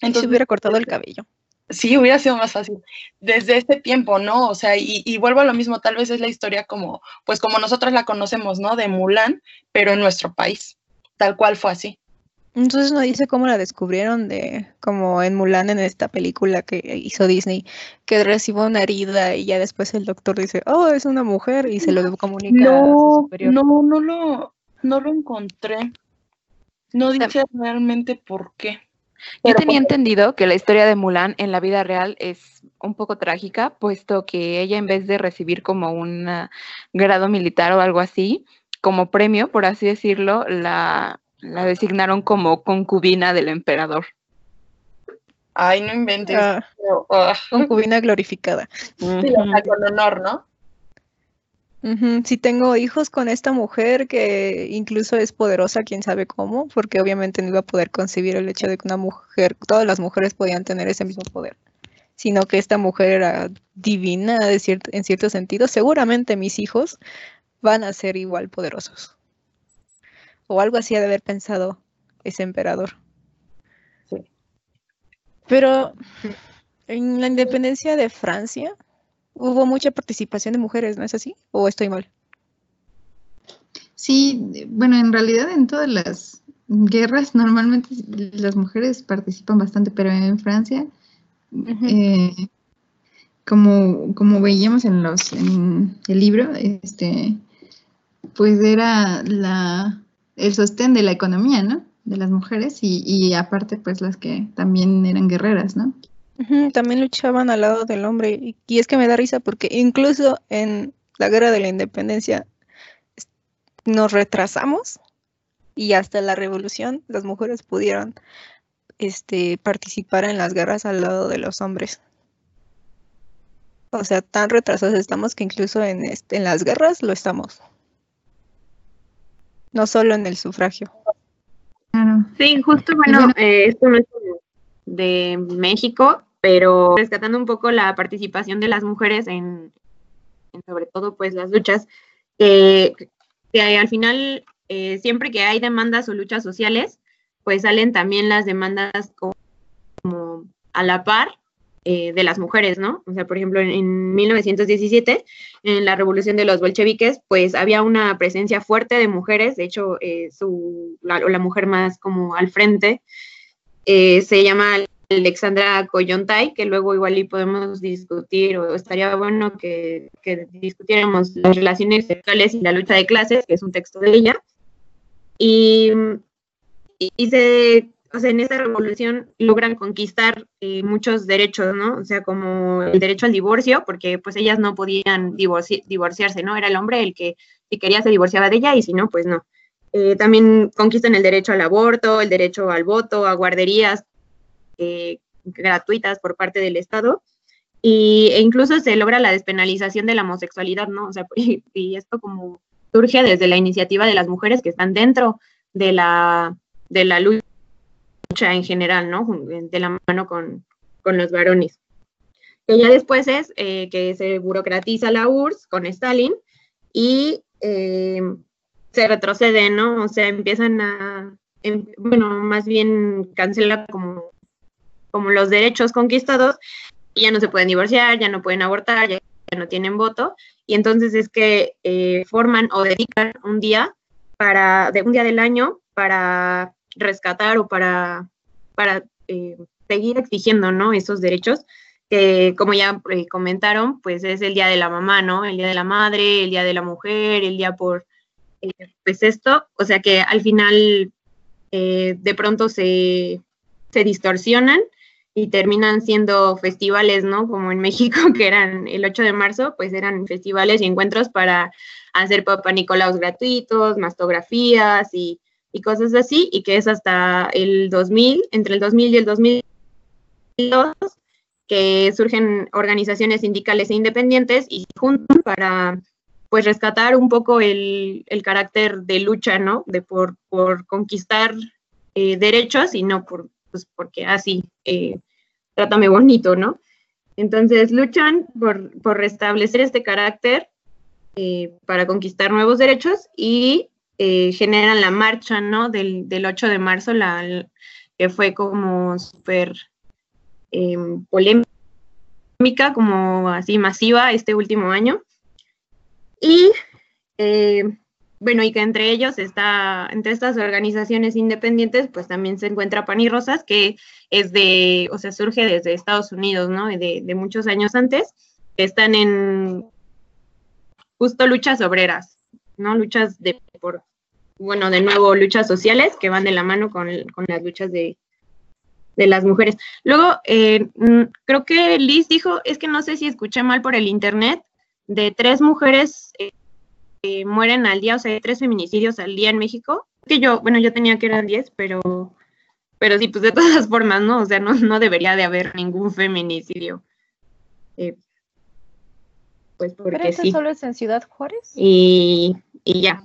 [SPEAKER 4] Entonces, se hubiera cortado el cabello.
[SPEAKER 5] Sí, hubiera sido más fácil. Desde este tiempo, ¿no? O sea, y, vuelvo a lo mismo, tal vez es la historia como, pues como nosotros la conocemos, ¿no? De Mulan, pero en nuestro país. Tal cual fue así.
[SPEAKER 4] Entonces no dice cómo la descubrieron de, como en Mulan, en esta película que hizo Disney, que recibió una herida y ya después el doctor dice, oh, es una mujer y se lo comunica
[SPEAKER 5] no,
[SPEAKER 4] a su superior.
[SPEAKER 5] No, no lo, no lo encontré. No dice realmente por qué.
[SPEAKER 3] Yo tenía entendido que la historia de Mulan en la vida real es un poco trágica, puesto que ella en vez de recibir como un grado militar o algo así, como premio, por así decirlo, la, la designaron como concubina del emperador.
[SPEAKER 5] Ay, no inventes.
[SPEAKER 4] Ah, concubina glorificada.
[SPEAKER 5] Sí, con honor, ¿no?
[SPEAKER 4] Si tengo hijos con esta mujer que incluso es poderosa, quién sabe cómo, porque obviamente no iba a poder concebir el hecho de que una mujer, todas las mujeres podían tener ese mismo poder, sino que esta mujer era divina de en cierto sentido. Seguramente mis hijos van a ser igual poderosos. O algo así ha de haber pensado ese emperador. Sí. Pero en la independencia de Francia, hubo mucha participación de mujeres, ¿no es así? ¿O estoy mal?
[SPEAKER 2] Sí, bueno, en realidad en todas las guerras normalmente las mujeres participan bastante, pero en Francia, eh, como, como veíamos en los en el libro, este pues era la el sostén de la economía, ¿no? De las mujeres y, y aparte pues las que también eran guerreras, ¿no?
[SPEAKER 4] También luchaban al lado del hombre y es que me da risa porque incluso en la guerra de la independencia nos retrasamos y hasta la revolución las mujeres pudieron este, participar en las guerras al lado de los hombres. O sea, tan retrasados estamos que incluso en, este, en las guerras lo estamos. No solo en el sufragio.
[SPEAKER 6] Sí, justo, bueno, eh, esto no es de México, pero rescatando un poco la participación de las mujeres en, sobre todo pues las luchas, que al final eh, siempre que hay demandas o luchas sociales, pues salen también las demandas como, a la par eh, de las mujeres, ¿no? O sea, por ejemplo, en, 1917, en la revolución de los bolcheviques, pues había una presencia fuerte de mujeres, de hecho, eh, su, la, la, mujer más como al frente se llama Alexandra Coyontay, que luego igual y podemos discutir, o estaría bueno que, discutiéramos las relaciones sexuales y la lucha de clases, que es un texto de ella. Y, y, se, o sea, en esta revolución logran conquistar eh, muchos derechos, ¿no? O sea, como el derecho al divorcio, porque pues ellas no podían divorciarse, ¿no? Era el hombre el que si quería se divorciaba de ella y si no, pues no. Eh, también conquistan el derecho al aborto, el derecho al voto, a guarderías, eh, gratuitas por parte del Estado. Y, e incluso se logra la despenalización de la homosexualidad, ¿no? O sea, y, esto como surge desde la iniciativa de las mujeres que están dentro de la, de la lucha en general, ¿no? De la mano con, con los varones. Que ya después es eh, que se burocratiza la URSS con Stalin y eh, se retrocede, ¿no? O sea, empiezan a, em, bueno, más bien cancela como como los derechos conquistados, y ya no se pueden divorciar, ya no pueden abortar, ya, no tienen voto, y entonces es que eh, forman o dedican un día para, de un día del año para rescatar o para, para eh, seguir exigiendo, ¿no? Esos derechos que, como ya eh, comentaron, pues es el día de la mamá, ¿no? El día de la madre, el día de la mujer, el día por, pues esto, o sea que al final de pronto se, se distorsionan y terminan siendo festivales, ¿no? Como en México, que eran el 8 de marzo, pues eran festivales y encuentros para hacer Papa Nicolaos gratuitos, mastografías y, y cosas así, y que es hasta el 2000, entre el 2000 y el 2002, que surgen organizaciones sindicales e independientes y juntos para pues rescatar un poco el, el, carácter de lucha, ¿no? De por, por conquistar eh, derechos y no por, pues porque así eh, trátame bonito, ¿no? Entonces luchan por, restablecer este carácter eh, para conquistar nuevos derechos y eh, generan la marcha, ¿no? Del, 8 de marzo, la, que fue como súper em, polémica, como así masiva este último año. Y eh, bueno, y que entre ellos está, entre estas organizaciones independientes, pues también se encuentra Pan y Rosas, que es de, o sea, surge desde Estados Unidos, ¿no? De, muchos años antes, que están en justo luchas obreras, ¿no? Luchas de, por, bueno, de nuevo, luchas sociales que van de la mano con, con las luchas de, de las mujeres. Luego, eh, mm, creo que Liz dijo, es que no sé si escuché mal por el internet, de tres mujeres eh, mueren al día, o sea, hay tres feminicidios al día en México. Que yo, bueno, yo tenía que eran 10, pero, pero sí, pues de todas formas, ¿no? O sea, no, no debería de haber ningún feminicidio. Eh,
[SPEAKER 4] pues porque ¿Pero eso solo es en Ciudad Juárez?
[SPEAKER 6] Y, y ya.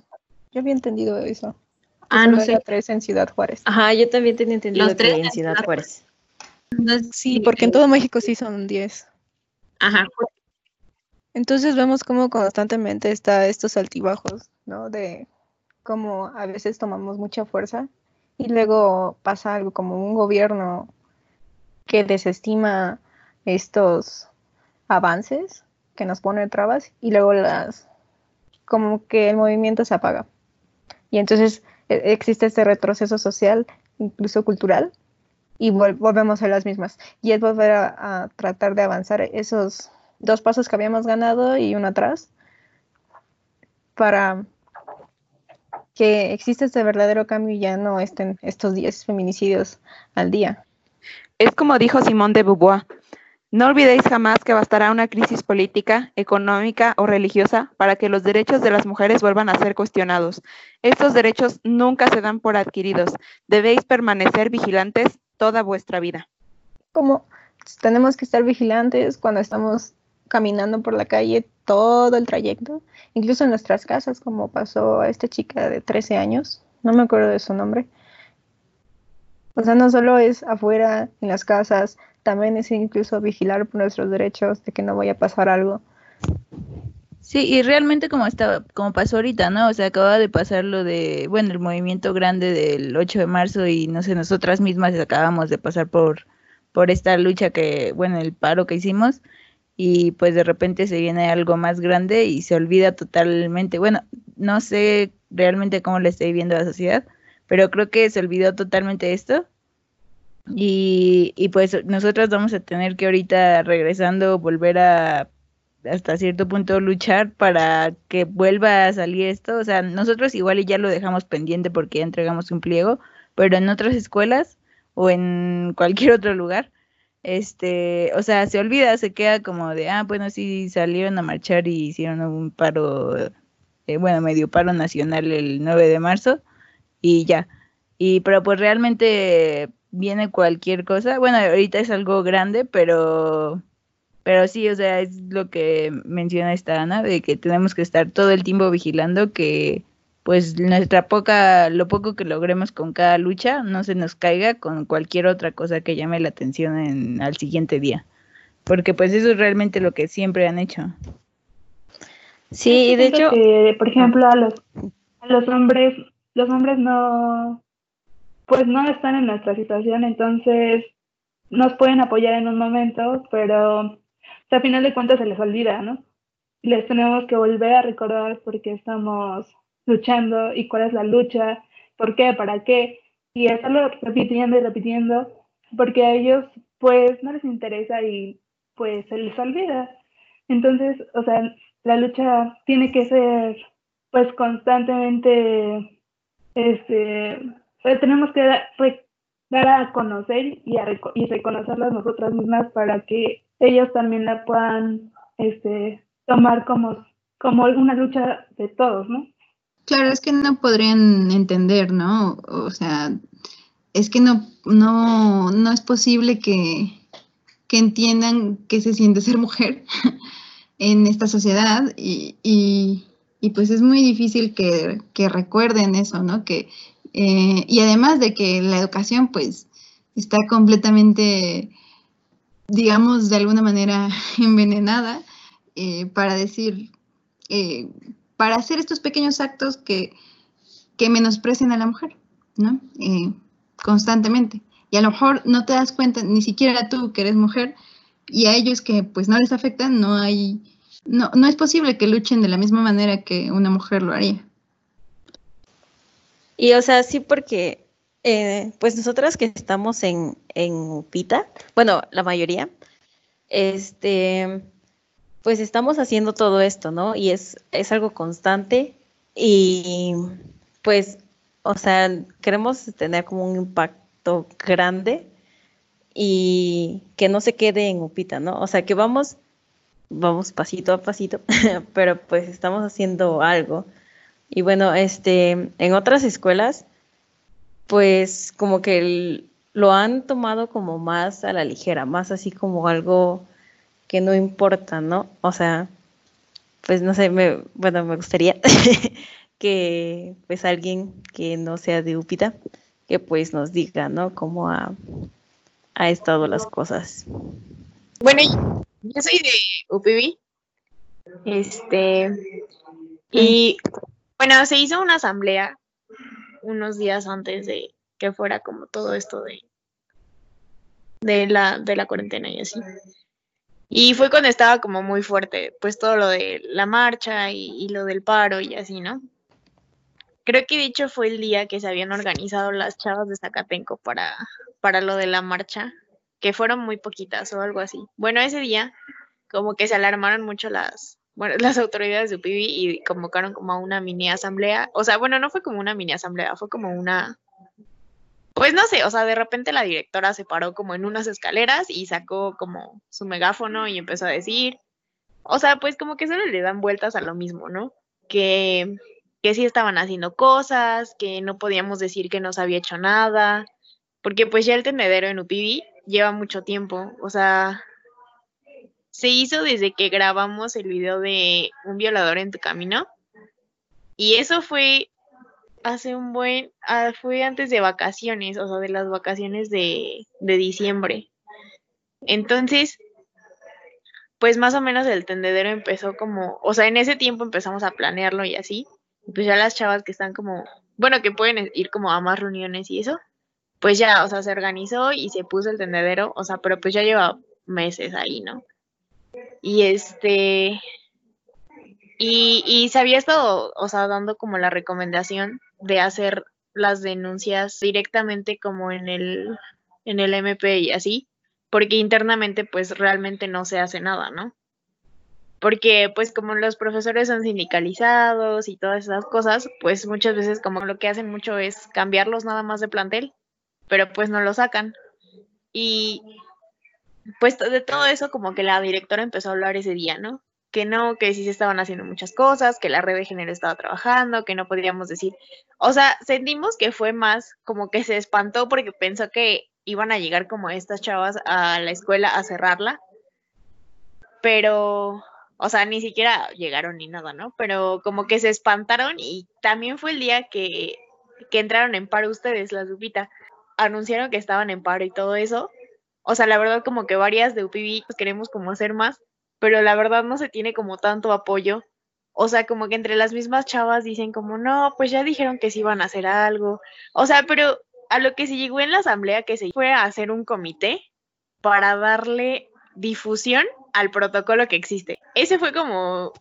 [SPEAKER 4] Yo había entendido eso.
[SPEAKER 6] Ah, no sé.
[SPEAKER 4] tres en Ciudad Juárez.
[SPEAKER 1] Ajá, yo también tenía entendido Los tres en Ciudad Juárez.
[SPEAKER 4] Sí, porque en todo México sí son 10.
[SPEAKER 6] Ajá,
[SPEAKER 4] entonces vemos cómo constantemente está estos altibajos, ¿no? De cómo a veces tomamos mucha fuerza y luego pasa algo como un gobierno que desestima estos avances, que nos pone trabas y luego las como que el movimiento se apaga. Y entonces e, existe este retroceso social, incluso cultural, y volvemos a las mismas. Y es volver a, tratar de avanzar esos dos pasos que habíamos ganado y uno atrás para que exista este verdadero cambio y ya no estén estos 10 feminicidios al día.
[SPEAKER 3] Es como dijo Simón de Beauvoir, no olvidéis jamás que bastará una crisis política, económica o religiosa para que los derechos de las mujeres vuelvan a ser cuestionados. Estos derechos nunca se dan por adquiridos. Debéis permanecer vigilantes toda vuestra vida.
[SPEAKER 4] Como tenemos que estar vigilantes cuando estamos caminando por la calle todo el trayecto, incluso en nuestras casas, como pasó a esta chica de 13 años, no me acuerdo de su nombre. O sea, no solo es afuera, en las casas, también es incluso vigilar por nuestros derechos, de que no vaya a pasar algo.
[SPEAKER 1] Sí, y realmente como estaba, como pasó ahorita, ¿no? O sea, acaba de pasar lo de, bueno, el movimiento grande del 8 de marzo y no sé, nosotras mismas acabamos de pasar por, por esta lucha que, bueno, el paro que hicimos y pues de repente se viene algo más grande y se olvida totalmente, bueno, no sé realmente cómo le estoy viendo a la sociedad, pero creo que se olvidó totalmente esto y, y pues nosotros vamos a tener que ahorita regresando volver a hasta cierto punto luchar para que vuelva a salir esto. O sea, nosotros igual ya lo dejamos pendiente porque ya entregamos un pliego, pero en otras escuelas o en cualquier otro lugar, este, o sea, se olvida, se queda como de, ah, bueno, sí salieron a marchar y hicieron un paro, eh, bueno, medio paro nacional el 9 de marzo y ya. Y pero pues realmente viene cualquier cosa. Bueno, ahorita es algo grande, pero pero sí, o sea, es lo que menciona esta Ana, de que tenemos que estar todo el tiempo vigilando que pues nuestra poca, lo poco que logremos con cada lucha no se nos caiga con cualquier otra cosa que llame la atención en, al siguiente día. Porque pues eso es realmente lo que siempre han hecho.
[SPEAKER 7] Sí, de hecho... por ejemplo, a los, a los hombres, los hombres no, pues no están en nuestra situación, entonces nos pueden apoyar en un momento, pero a final de cuentas se les olvida, ¿no? Les tenemos que volver a recordar por qué estamos luchando y cuál es la lucha, por qué, para qué, y estarlo repitiendo y repitiendo, porque a ellos pues no les interesa y pues se les olvida. Entonces, o sea, la lucha tiene que ser pues constantemente, este, pues, tenemos que dar, a conocer y, a, y reconocerlas nosotras mismas para que ellos también la puedan este, tomar como, como una lucha de todos, ¿no?
[SPEAKER 2] Claro, es que no podrían entender, ¿no? O sea, es que no, no, no es posible que, que entiendan qué se siente ser mujer en esta sociedad y, y, y, pues es muy difícil que, que recuerden eso, ¿no? Que, eh, y además de que la educación pues está completamente digamos, de alguna manera envenenada eh, para decir, eh, para hacer estos pequeños actos que, que menosprecien a la mujer, ¿no? Eh, constantemente. Y a lo mejor no te das cuenta, ni siquiera tú que eres mujer, y a ellos que pues no les afectan, no hay, no, no es posible que luchen de la misma manera que una mujer lo haría.
[SPEAKER 8] Y o sea, sí porque eh, pues nosotras que estamos en, en UPITA, bueno, la mayoría, este, pues estamos haciendo todo esto, ¿no? Y es, es algo constante y pues, o sea, queremos tener como un impacto grande y que no se quede en Upita, ¿no? O sea, que vamos, vamos pasito a pasito, pero pues estamos haciendo algo. Y bueno, este, en otras escuelas, pues como que lo han tomado como más a la ligera, más así como algo que no importa, ¿no? O sea, pues no sé, me, bueno, me gustaría que pues alguien que no sea de Upita, que pues nos diga, ¿no? Cómo ha, estado las cosas.
[SPEAKER 6] Bueno, yo soy de UPB. Este, y bueno, se hizo una asamblea unos días antes de que fuera como todo esto de, de, la, de la cuarentena y así. Y fue cuando estaba como muy fuerte, pues todo lo de la marcha y, lo del paro y así, ¿no?
[SPEAKER 9] creo que dicho fue el día que se habían organizado las chavas de Zacatenco para, para lo de la marcha, que fueron muy poquitas o algo así. Bueno, ese día como que se alarmaron mucho las, bueno, las autoridades de UPIBI y convocaron como a una mini asamblea. O sea, bueno, no fue como una mini asamblea, fue como una, pues no sé, o sea, de repente la directora se paró como en unas escaleras y sacó como su megáfono y empezó a decir, o sea, pues como que solo le dan vueltas a lo mismo, ¿no? Que, que sí estaban haciendo cosas, que no podíamos decir que no se había hecho nada, porque pues ya el tendedero en UPIBI lleva mucho tiempo, o sea, se hizo desde que grabamos el video de un violador en tu camino. Y eso fue hace un buen, ah, antes de vacaciones, o sea, de las vacaciones de, de diciembre. Entonces, pues más o menos el tendedero empezó como, o sea, en ese tiempo empezamos a planearlo y así. Pues ya las chavas que están como, bueno, que pueden ir como a más reuniones y eso, pues ya, o sea, se organizó y se puso el tendedero, o sea, pero pues ya lleva meses ahí, ¿no? Y este, y, y se había estado, o sea, dando como la recomendación de hacer las denuncias directamente como en el, en el MP y así, porque internamente pues realmente no se hace nada, ¿no? Porque pues como los profesores son sindicalizados y todas esas cosas, pues muchas veces como lo que hacen mucho es cambiarlos nada más de plantel, pero pues no lo sacan. Y pues de todo eso como que la directora empezó a hablar ese día, ¿no? Que no, que sí se estaban haciendo muchas cosas, que la red de género estaba trabajando, que no podríamos decir. O sea, sentimos que fue más como que se espantó porque pensó que iban a llegar como estas chavas a la escuela a cerrarla. Pero, o sea, ni siquiera llegaron ni nada, ¿no? Pero como que se espantaron y también fue el día que, que entraron en paro ustedes, la Lupita. Anunciaron que estaban en paro y todo eso o sea, la verdad como que varias de UPB pues, queremos como hacer más, pero la verdad no se tiene como tanto apoyo. O sea, como que entre las mismas chavas dicen como, no, pues ya dijeron que sí iban a hacer algo. O sea, pero a lo que se llegó en la asamblea que se fue a hacer un comité para darle difusión al protocolo que existe. Ese fue como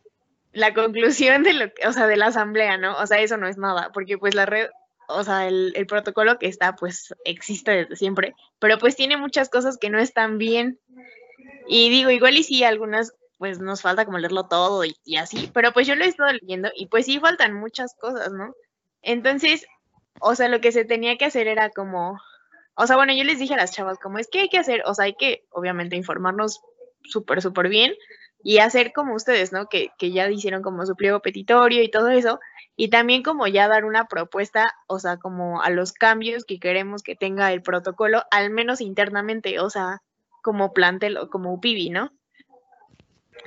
[SPEAKER 9] la conclusión de lo o sea, de la asamblea, ¿no? O sea, eso no es nada, porque pues la red o sea, el, protocolo que está, pues existe desde siempre, pero pues tiene muchas cosas que no están bien. Y digo, igual y sí, algunas, pues nos falta como leerlo todo y, así, pero pues yo lo he estado leyendo y pues sí faltan muchas cosas, ¿no? Entonces, o sea, lo que se tenía que hacer era como, o sea, bueno, yo les dije a las chavas, como es que hay que hacer, o sea, hay que obviamente informarnos súper, súper bien y hacer como ustedes, ¿no? Que, que ya hicieron como su pliego petitorio y todo eso, y también como ya dar una propuesta, o sea, como a los cambios que queremos que tenga el protocolo, al menos internamente, o sea, como plantel o como UPIBI, ¿no?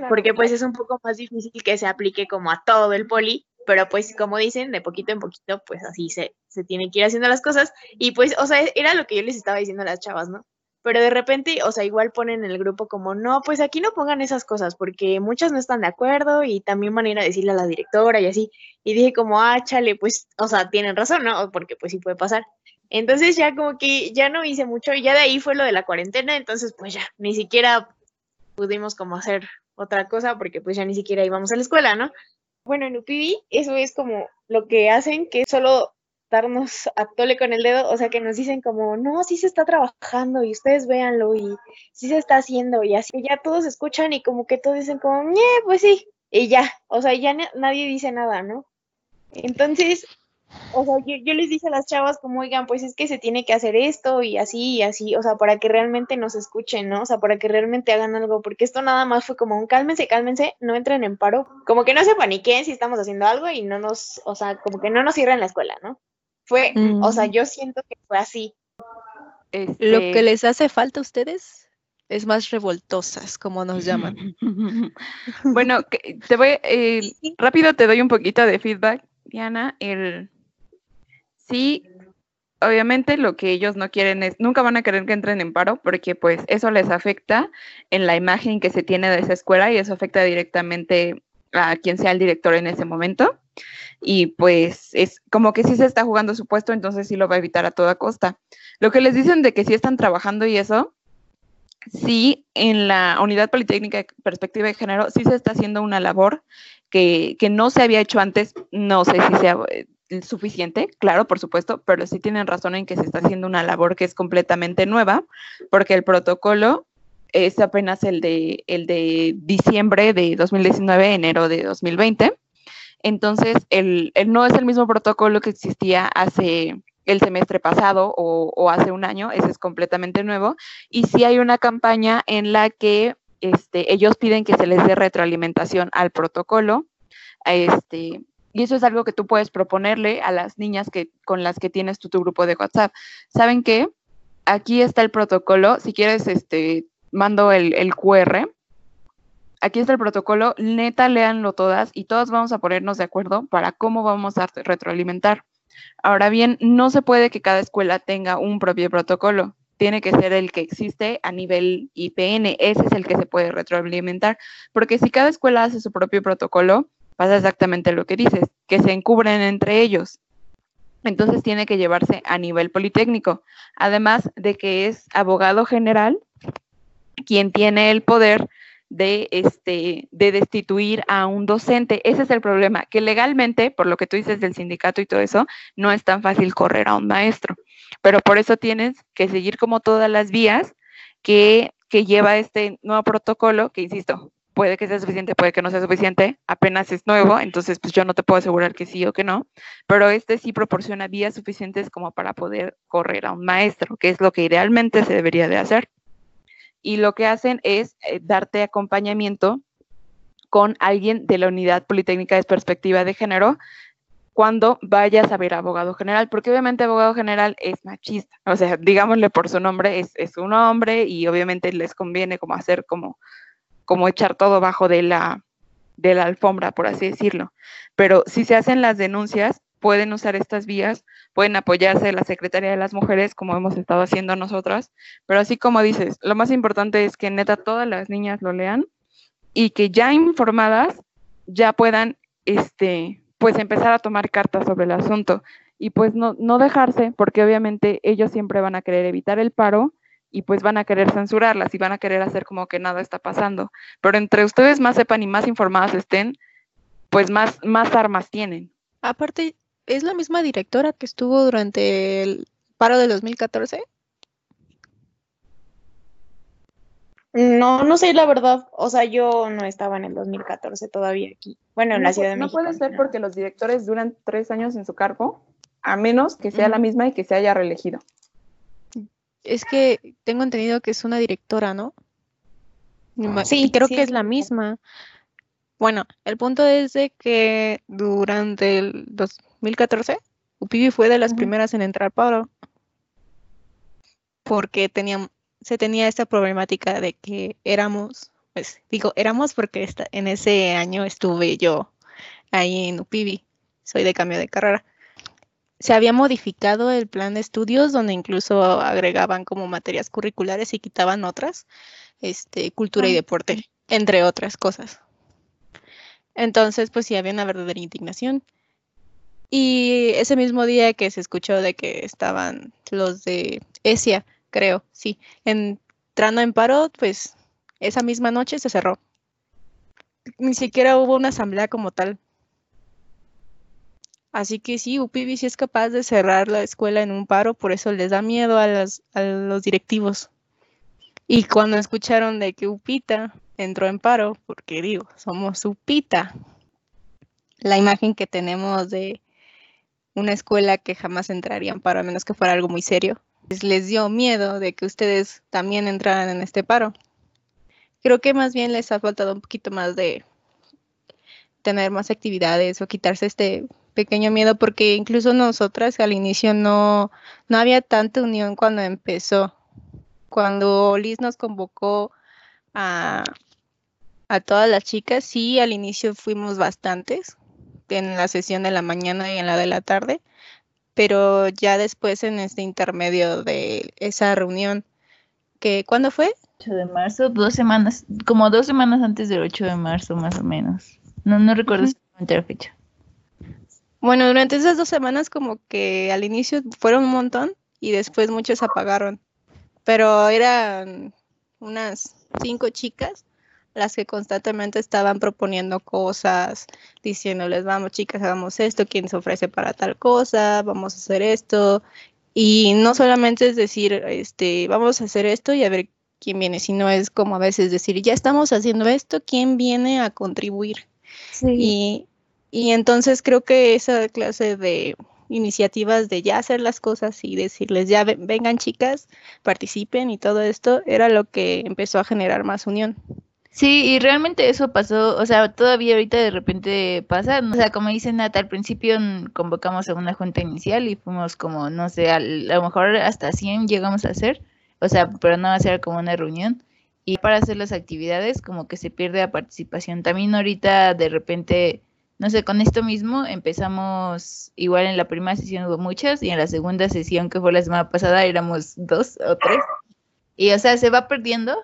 [SPEAKER 9] Porque pues es un poco más difícil que se aplique como a todo el poli, pero pues como dicen, de poquito en poquito, pues así se, se tienen que ir haciendo las cosas. Y pues, o sea, era lo que yo les estaba diciendo a las chavas, ¿no? pero de repente, o sea, igual ponen en el grupo como, no, pues aquí no pongan esas cosas porque muchas no están de acuerdo y también van a ir a decirle a la directora y así. Y dije como, ah, chale, pues, o sea, tienen razón, ¿no? Porque pues sí puede pasar. Entonces ya como que ya no hice mucho y ya de ahí fue lo de la cuarentena, entonces pues ya, ni siquiera pudimos como hacer otra cosa porque pues ya ni siquiera íbamos a la escuela, ¿no? Bueno, en UPV eso es como lo que hacen que solo darnos a tole con el dedo, o sea, que nos dicen como, no, sí se está trabajando y ustedes véanlo y sí se está haciendo y así ya todos escuchan y como que todos dicen como, pues sí, y ya, o sea, ya nadie dice nada, ¿no? Entonces, o sea, yo, yo, les dije a las chavas como, oigan, pues es que se tiene que hacer esto y así y así, o sea, para que realmente nos escuchen, ¿no? O sea, para que realmente hagan algo, porque esto nada más fue como un cálmense, cálmense, no entren en paro, como que no se paniquen si estamos haciendo algo y no nos, o sea, como que no nos cierren la escuela, ¿no? Fue, o sea, yo siento que fue así.
[SPEAKER 4] Lo que este les hace falta a ustedes es más revoltosas, como nos llaman.
[SPEAKER 3] bueno, te voy, eh, rápido te doy un poquito de feedback, Diana. El, sí, obviamente lo que ellos no quieren es, nunca van a querer que entren en paro, porque pues eso les afecta en la imagen que se tiene de esa escuela y eso afecta directamente a quien sea el director en ese momento y pues es como que sí se está jugando su puesto, entonces sí lo va a evitar a toda costa. Lo que les dicen de que sí están trabajando y eso, sí en la Unidad Politécnica de Perspectiva de Género sí se está haciendo una labor que, que no se había hecho antes, no sé si sea, suficiente, claro, por supuesto, pero sí tienen razón en que se está haciendo una labor que es completamente nueva, porque el protocolo es apenas el de, el de diciembre de 2019, enero de 2020. Entonces, el, no es el mismo protocolo que existía hace el semestre pasado o, hace un año, ese es completamente nuevo. Y sí hay una campaña en la que este, ellos piden que se les dé retroalimentación al protocolo. Este, y eso es algo que tú puedes proponerle a las niñas que, con las que tienes tu, grupo de WhatsApp. ¿Saben qué? Aquí está el protocolo. Si quieres, este, mando el, el QR. Aquí está el protocolo. Neta, léanlo todas y todas vamos a ponernos de acuerdo para cómo vamos a retroalimentar. Ahora bien, no se puede que cada escuela tenga un propio protocolo. Tiene que ser el que existe a nivel IPN. Ese es el que se puede retroalimentar. Porque si cada escuela hace su propio protocolo, pasa exactamente lo que dices, que se encubren entre ellos. Entonces tiene que llevarse a nivel politécnico, además de que es abogado general quien tiene el poder de, este, de destituir a un docente. Ese es el problema, que legalmente, por lo que tú dices del sindicato y todo eso, no es tan fácil correr a un maestro. Pero por eso tienes que seguir como todas las vías que, que lleva este nuevo protocolo, que insisto, puede que sea suficiente, puede que no sea suficiente, apenas es nuevo, entonces pues yo no te puedo asegurar que sí o que no, pero este sí proporciona vías suficientes como para poder correr a un maestro, que es lo que idealmente se debería de hacer. Y lo que hacen es eh, darte acompañamiento con alguien de la unidad politécnica de perspectiva de género cuando vayas a ver abogado general, porque obviamente abogado general es machista, o sea, digámosle por su nombre, es, es un hombre y obviamente les conviene como hacer como como echar todo bajo de la, de la alfombra, por así decirlo. Pero si se hacen las denuncias, pueden usar estas vías, pueden apoyarse la Secretaría de las Mujeres, como hemos estado haciendo nosotras, pero así como dices, lo más importante es que neta todas las niñas lo lean y que ya informadas ya puedan, este, pues empezar a tomar cartas sobre el asunto y pues no, no dejarse, porque obviamente ellos siempre van a querer evitar el paro y pues van a querer censurarlas y van a querer hacer como que nada está pasando. Pero entre ustedes más sepan y más informadas estén, pues más, más armas tienen.
[SPEAKER 4] Aparte, ¿es la misma directora que estuvo durante el paro de 2014?
[SPEAKER 9] No, no sé la verdad. O sea, yo no estaba en el 2014 todavía aquí. Bueno, en la Ciudad de México.
[SPEAKER 3] No puede ser porque los directores duran tres años en su cargo, a menos que sea la misma y que se haya reelegido.
[SPEAKER 4] Es que tengo entendido que es una directora, ¿no? Sí, creo que es la misma. Bueno, el punto es de que durante el 2014, Upibi fue de las primeras en entrar paro. Porque tenían, se tenía esta problemática de que éramos, pues digo, éramos porque en ese año estuve yo ahí en Upibi. Soy de cambio de carrera se había modificado el plan de estudios donde incluso agregaban como materias curriculares y quitaban otras, este, cultura y ah, deporte, entre otras cosas. Entonces, pues sí, había una verdadera indignación. Y ese mismo día que se escuchó de que estaban los de ESIA, creo, sí, entrando en paro, pues esa misma noche se cerró. Ni siquiera hubo una asamblea como tal. Así que sí, UPIBI sí es capaz de cerrar la escuela en un paro, por eso les da miedo a, los directivos. Y cuando escucharon de que Upita entró en paro, porque digo, somos Upita, la imagen que tenemos de una escuela que jamás entraría en paro, a menos que fuera algo muy serio, pues les dio miedo de que ustedes también entraran en este paro. Creo que más bien les ha faltado un poquito más de tener más actividades o quitarse este pequeño miedo porque incluso nosotras al inicio no, no había tanta unión cuando empezó. Cuando Liz nos convocó a, a todas las chicas, sí, al inicio fuimos bastantes en la sesión de la mañana y en la de la tarde, pero ya después en este intermedio de esa reunión, que ¿cuándo fue?
[SPEAKER 1] 8 de marzo, dos semanas, como dos semanas antes del 8 de marzo más o menos. No, no recuerdo exactamente la fecha.
[SPEAKER 4] Bueno, durante esas dos semanas como que al inicio fueron un montón y después muchos apagaron, pero eran unas cinco chicas
[SPEAKER 10] las que constantemente estaban proponiendo cosas, diciéndoles, vamos chicas, hagamos esto, quién se ofrece para tal cosa, vamos a hacer esto. Y no solamente es decir, este, vamos a hacer esto y a ver quién viene, sino es como a veces decir, ya estamos haciendo esto, ¿quién viene a contribuir? Y, y entonces creo que esa clase de iniciativas de ya hacer las cosas y decirles, ya vengan chicas, participen y todo esto, era lo que empezó a generar más unión.
[SPEAKER 1] Sí, y realmente eso pasó, o sea, todavía ahorita de repente pasa, o sea, como dicen Nata, al principio convocamos a una junta inicial y fuimos como, no sé, a, lo mejor hasta 100 llegamos a hacer, o sea, pero no va a ser como una reunión. Y para hacer las actividades, como que se pierde la participación. También ahorita de repente no sé, con esto mismo empezamos, igual en la primera sesión hubo muchas y en la segunda sesión que fue la semana pasada éramos dos o tres. Y o sea, se va perdiendo,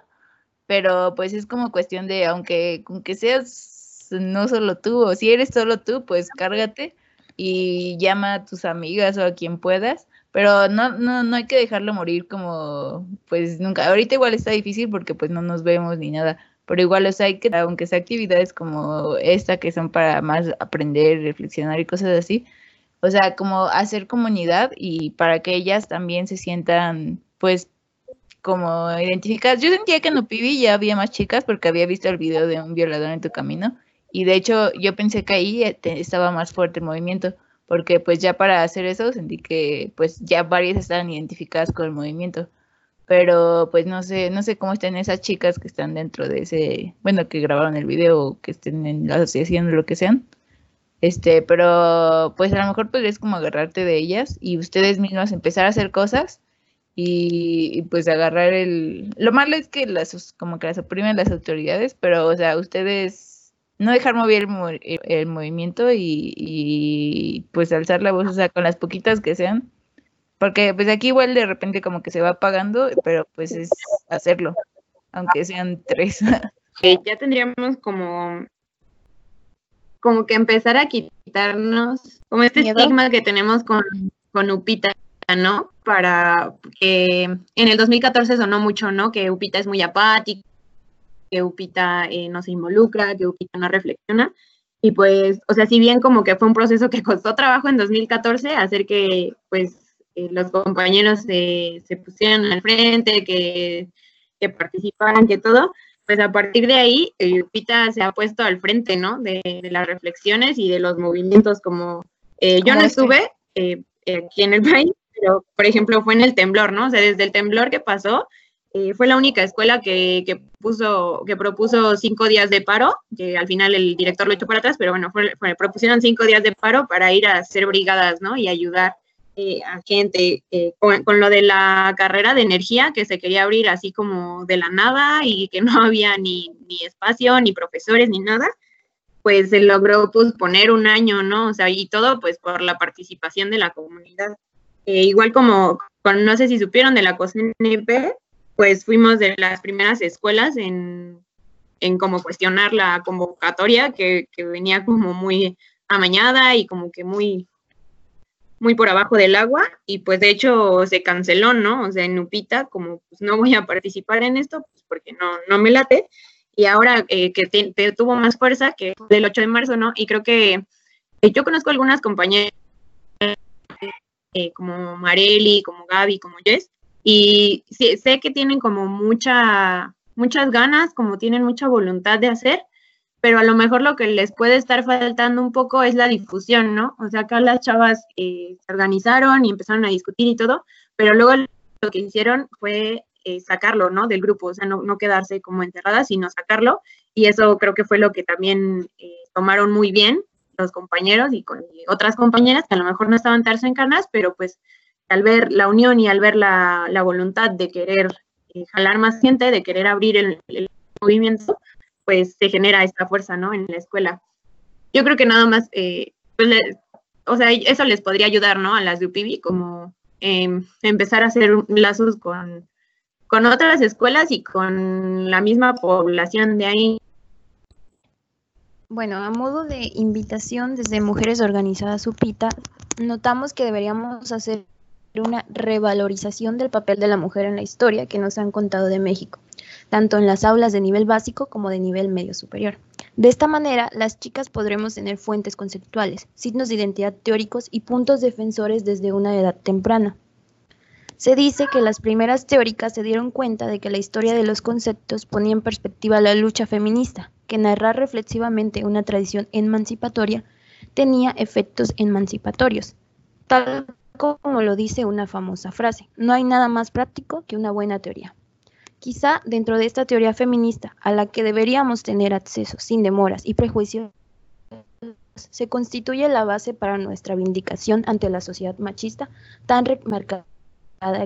[SPEAKER 1] pero pues es como cuestión de, aunque, aunque seas no solo tú, o si eres solo tú, pues cárgate y llama a tus amigas o a quien puedas, pero no, no, no hay que dejarlo morir como, pues nunca, ahorita igual está difícil porque pues no nos vemos ni nada, pero igual, o sea, hay que, aunque sea actividades como esta, que son para más aprender, reflexionar y cosas así, o sea, como hacer comunidad y para que ellas también se sientan, pues, como identificadas. Yo sentía que en Upibi ya había más chicas porque había visto el video de un violador en tu camino y de hecho yo pensé que ahí eh, estaba más fuerte el movimiento porque pues ya para hacer eso sentí que pues ya varias estaban identificadas con el movimiento pero pues no sé, no sé cómo están esas chicas que están dentro de ese, bueno, que grabaron el video que estén en la asociación lo que sean. Este, pero pues a lo mejor podrías como agarrarte de ellas y ustedes mismos empezar a hacer cosas y, pues agarrar el... Lo malo es que las como que las oprimen las autoridades, pero o sea, ustedes no dejar mover el, movimiento y, y, pues alzar la voz, o sea, con las poquitas que sean, porque pues aquí igual de repente como que se va apagando, pero pues es hacerlo, aunque sean tres.
[SPEAKER 6] ya tendríamos como como que empezar a quitarnos como este estigma que tenemos con, con Upita, ¿no? Para que en el 2014 sonó mucho, ¿no? Que Upita es muy apática, que Upita eh, no se involucra, que Upita no reflexiona. Y pues, o sea, si bien como que fue un proceso que costó trabajo en 2014, hacer que pues los compañeros se, se pusieran al frente, que, que, participaran, que todo, pues a partir de ahí, eh, Pita se ha puesto al frente, ¿no? De, las reflexiones y de los movimientos como, eh, yo no estuve eh, aquí en el país, pero por ejemplo fue en el temblor, ¿no? O sea, desde el temblor que pasó, fue la única escuela que, que, puso, que propuso cinco días de paro, que al final el director lo echó para atrás, pero bueno, fue, propusieron cinco días de paro para ir a hacer brigadas, ¿no? Y ayudar eh, a gente eh, con, lo de la carrera de energía que se quería abrir así como de la nada y que no había ni, ni espacio, ni profesores, ni nada, pues se logró pues poner un año, ¿no? O sea, y todo pues por la participación de la comunidad. Eh, igual como, con, no sé si supieron de la COSNP, pues fuimos de las primeras escuelas en, en como cuestionar la convocatoria que, que venía como muy amañada y como que muy muy por abajo del agua y pues de hecho se canceló, ¿no? O sea, en Upita, como pues no voy a participar en esto, pues porque no, no me late. Y ahora eh, que tuvo más fuerza que del 8 de marzo, ¿no? Y creo que eh, yo conozco algunas compañeras eh, como Mareli, como Gaby, como Jess, y sé que tienen como mucha, muchas ganas, como tienen mucha voluntad de hacer, pero a lo mejor lo que les puede estar faltando un poco es la difusión, ¿no? O sea, acá las chavas eh, se organizaron y empezaron a discutir y todo, pero luego lo que hicieron fue eh, sacarlo, ¿no? Del grupo, o sea, no, quedarse como enterradas, sino sacarlo, y eso creo que fue lo que también eh, tomaron muy bien los compañeros y, con, otras compañeras que a lo mejor no estaban tarso en carnas, pero pues al ver la unión y al ver la, voluntad de querer jalar más gente, de querer abrir el movimiento, pues se genera esta fuerza, ¿no? En la escuela. Yo creo que nada más, eh, pues, o sea, eso les podría ayudar, ¿no? A las de UPIBI, como em, empezar a hacer lazos con, con otras escuelas y con la misma población de ahí.
[SPEAKER 11] Bueno, a modo de invitación desde Mujeres Organizadas UPITA, notamos que deberíamos hacer una revalorización del papel de la mujer en la historia que nos han contado de México tanto en las aulas de nivel básico como de nivel medio superior. De esta manera, las chicas podremos tener fuentes conceptuales, signos de identidad teóricos y puntos defensores desde una edad temprana. Se dice que las primeras teóricas se dieron cuenta de que la historia de los conceptos ponía en perspectiva la lucha feminista, que narrar reflexivamente una tradición emancipatoria tenía efectos emancipatorios, tal como lo dice una famosa frase, no hay nada más práctico que una buena teoría. Quizá dentro de esta teoría feminista, a la que deberíamos tener acceso sin demoras y prejuicios, se constituye la base para nuestra vindicación ante la sociedad machista tan remarcada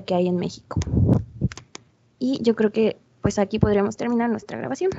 [SPEAKER 11] que hay en México. Y yo creo que pues aquí podríamos terminar nuestra grabación.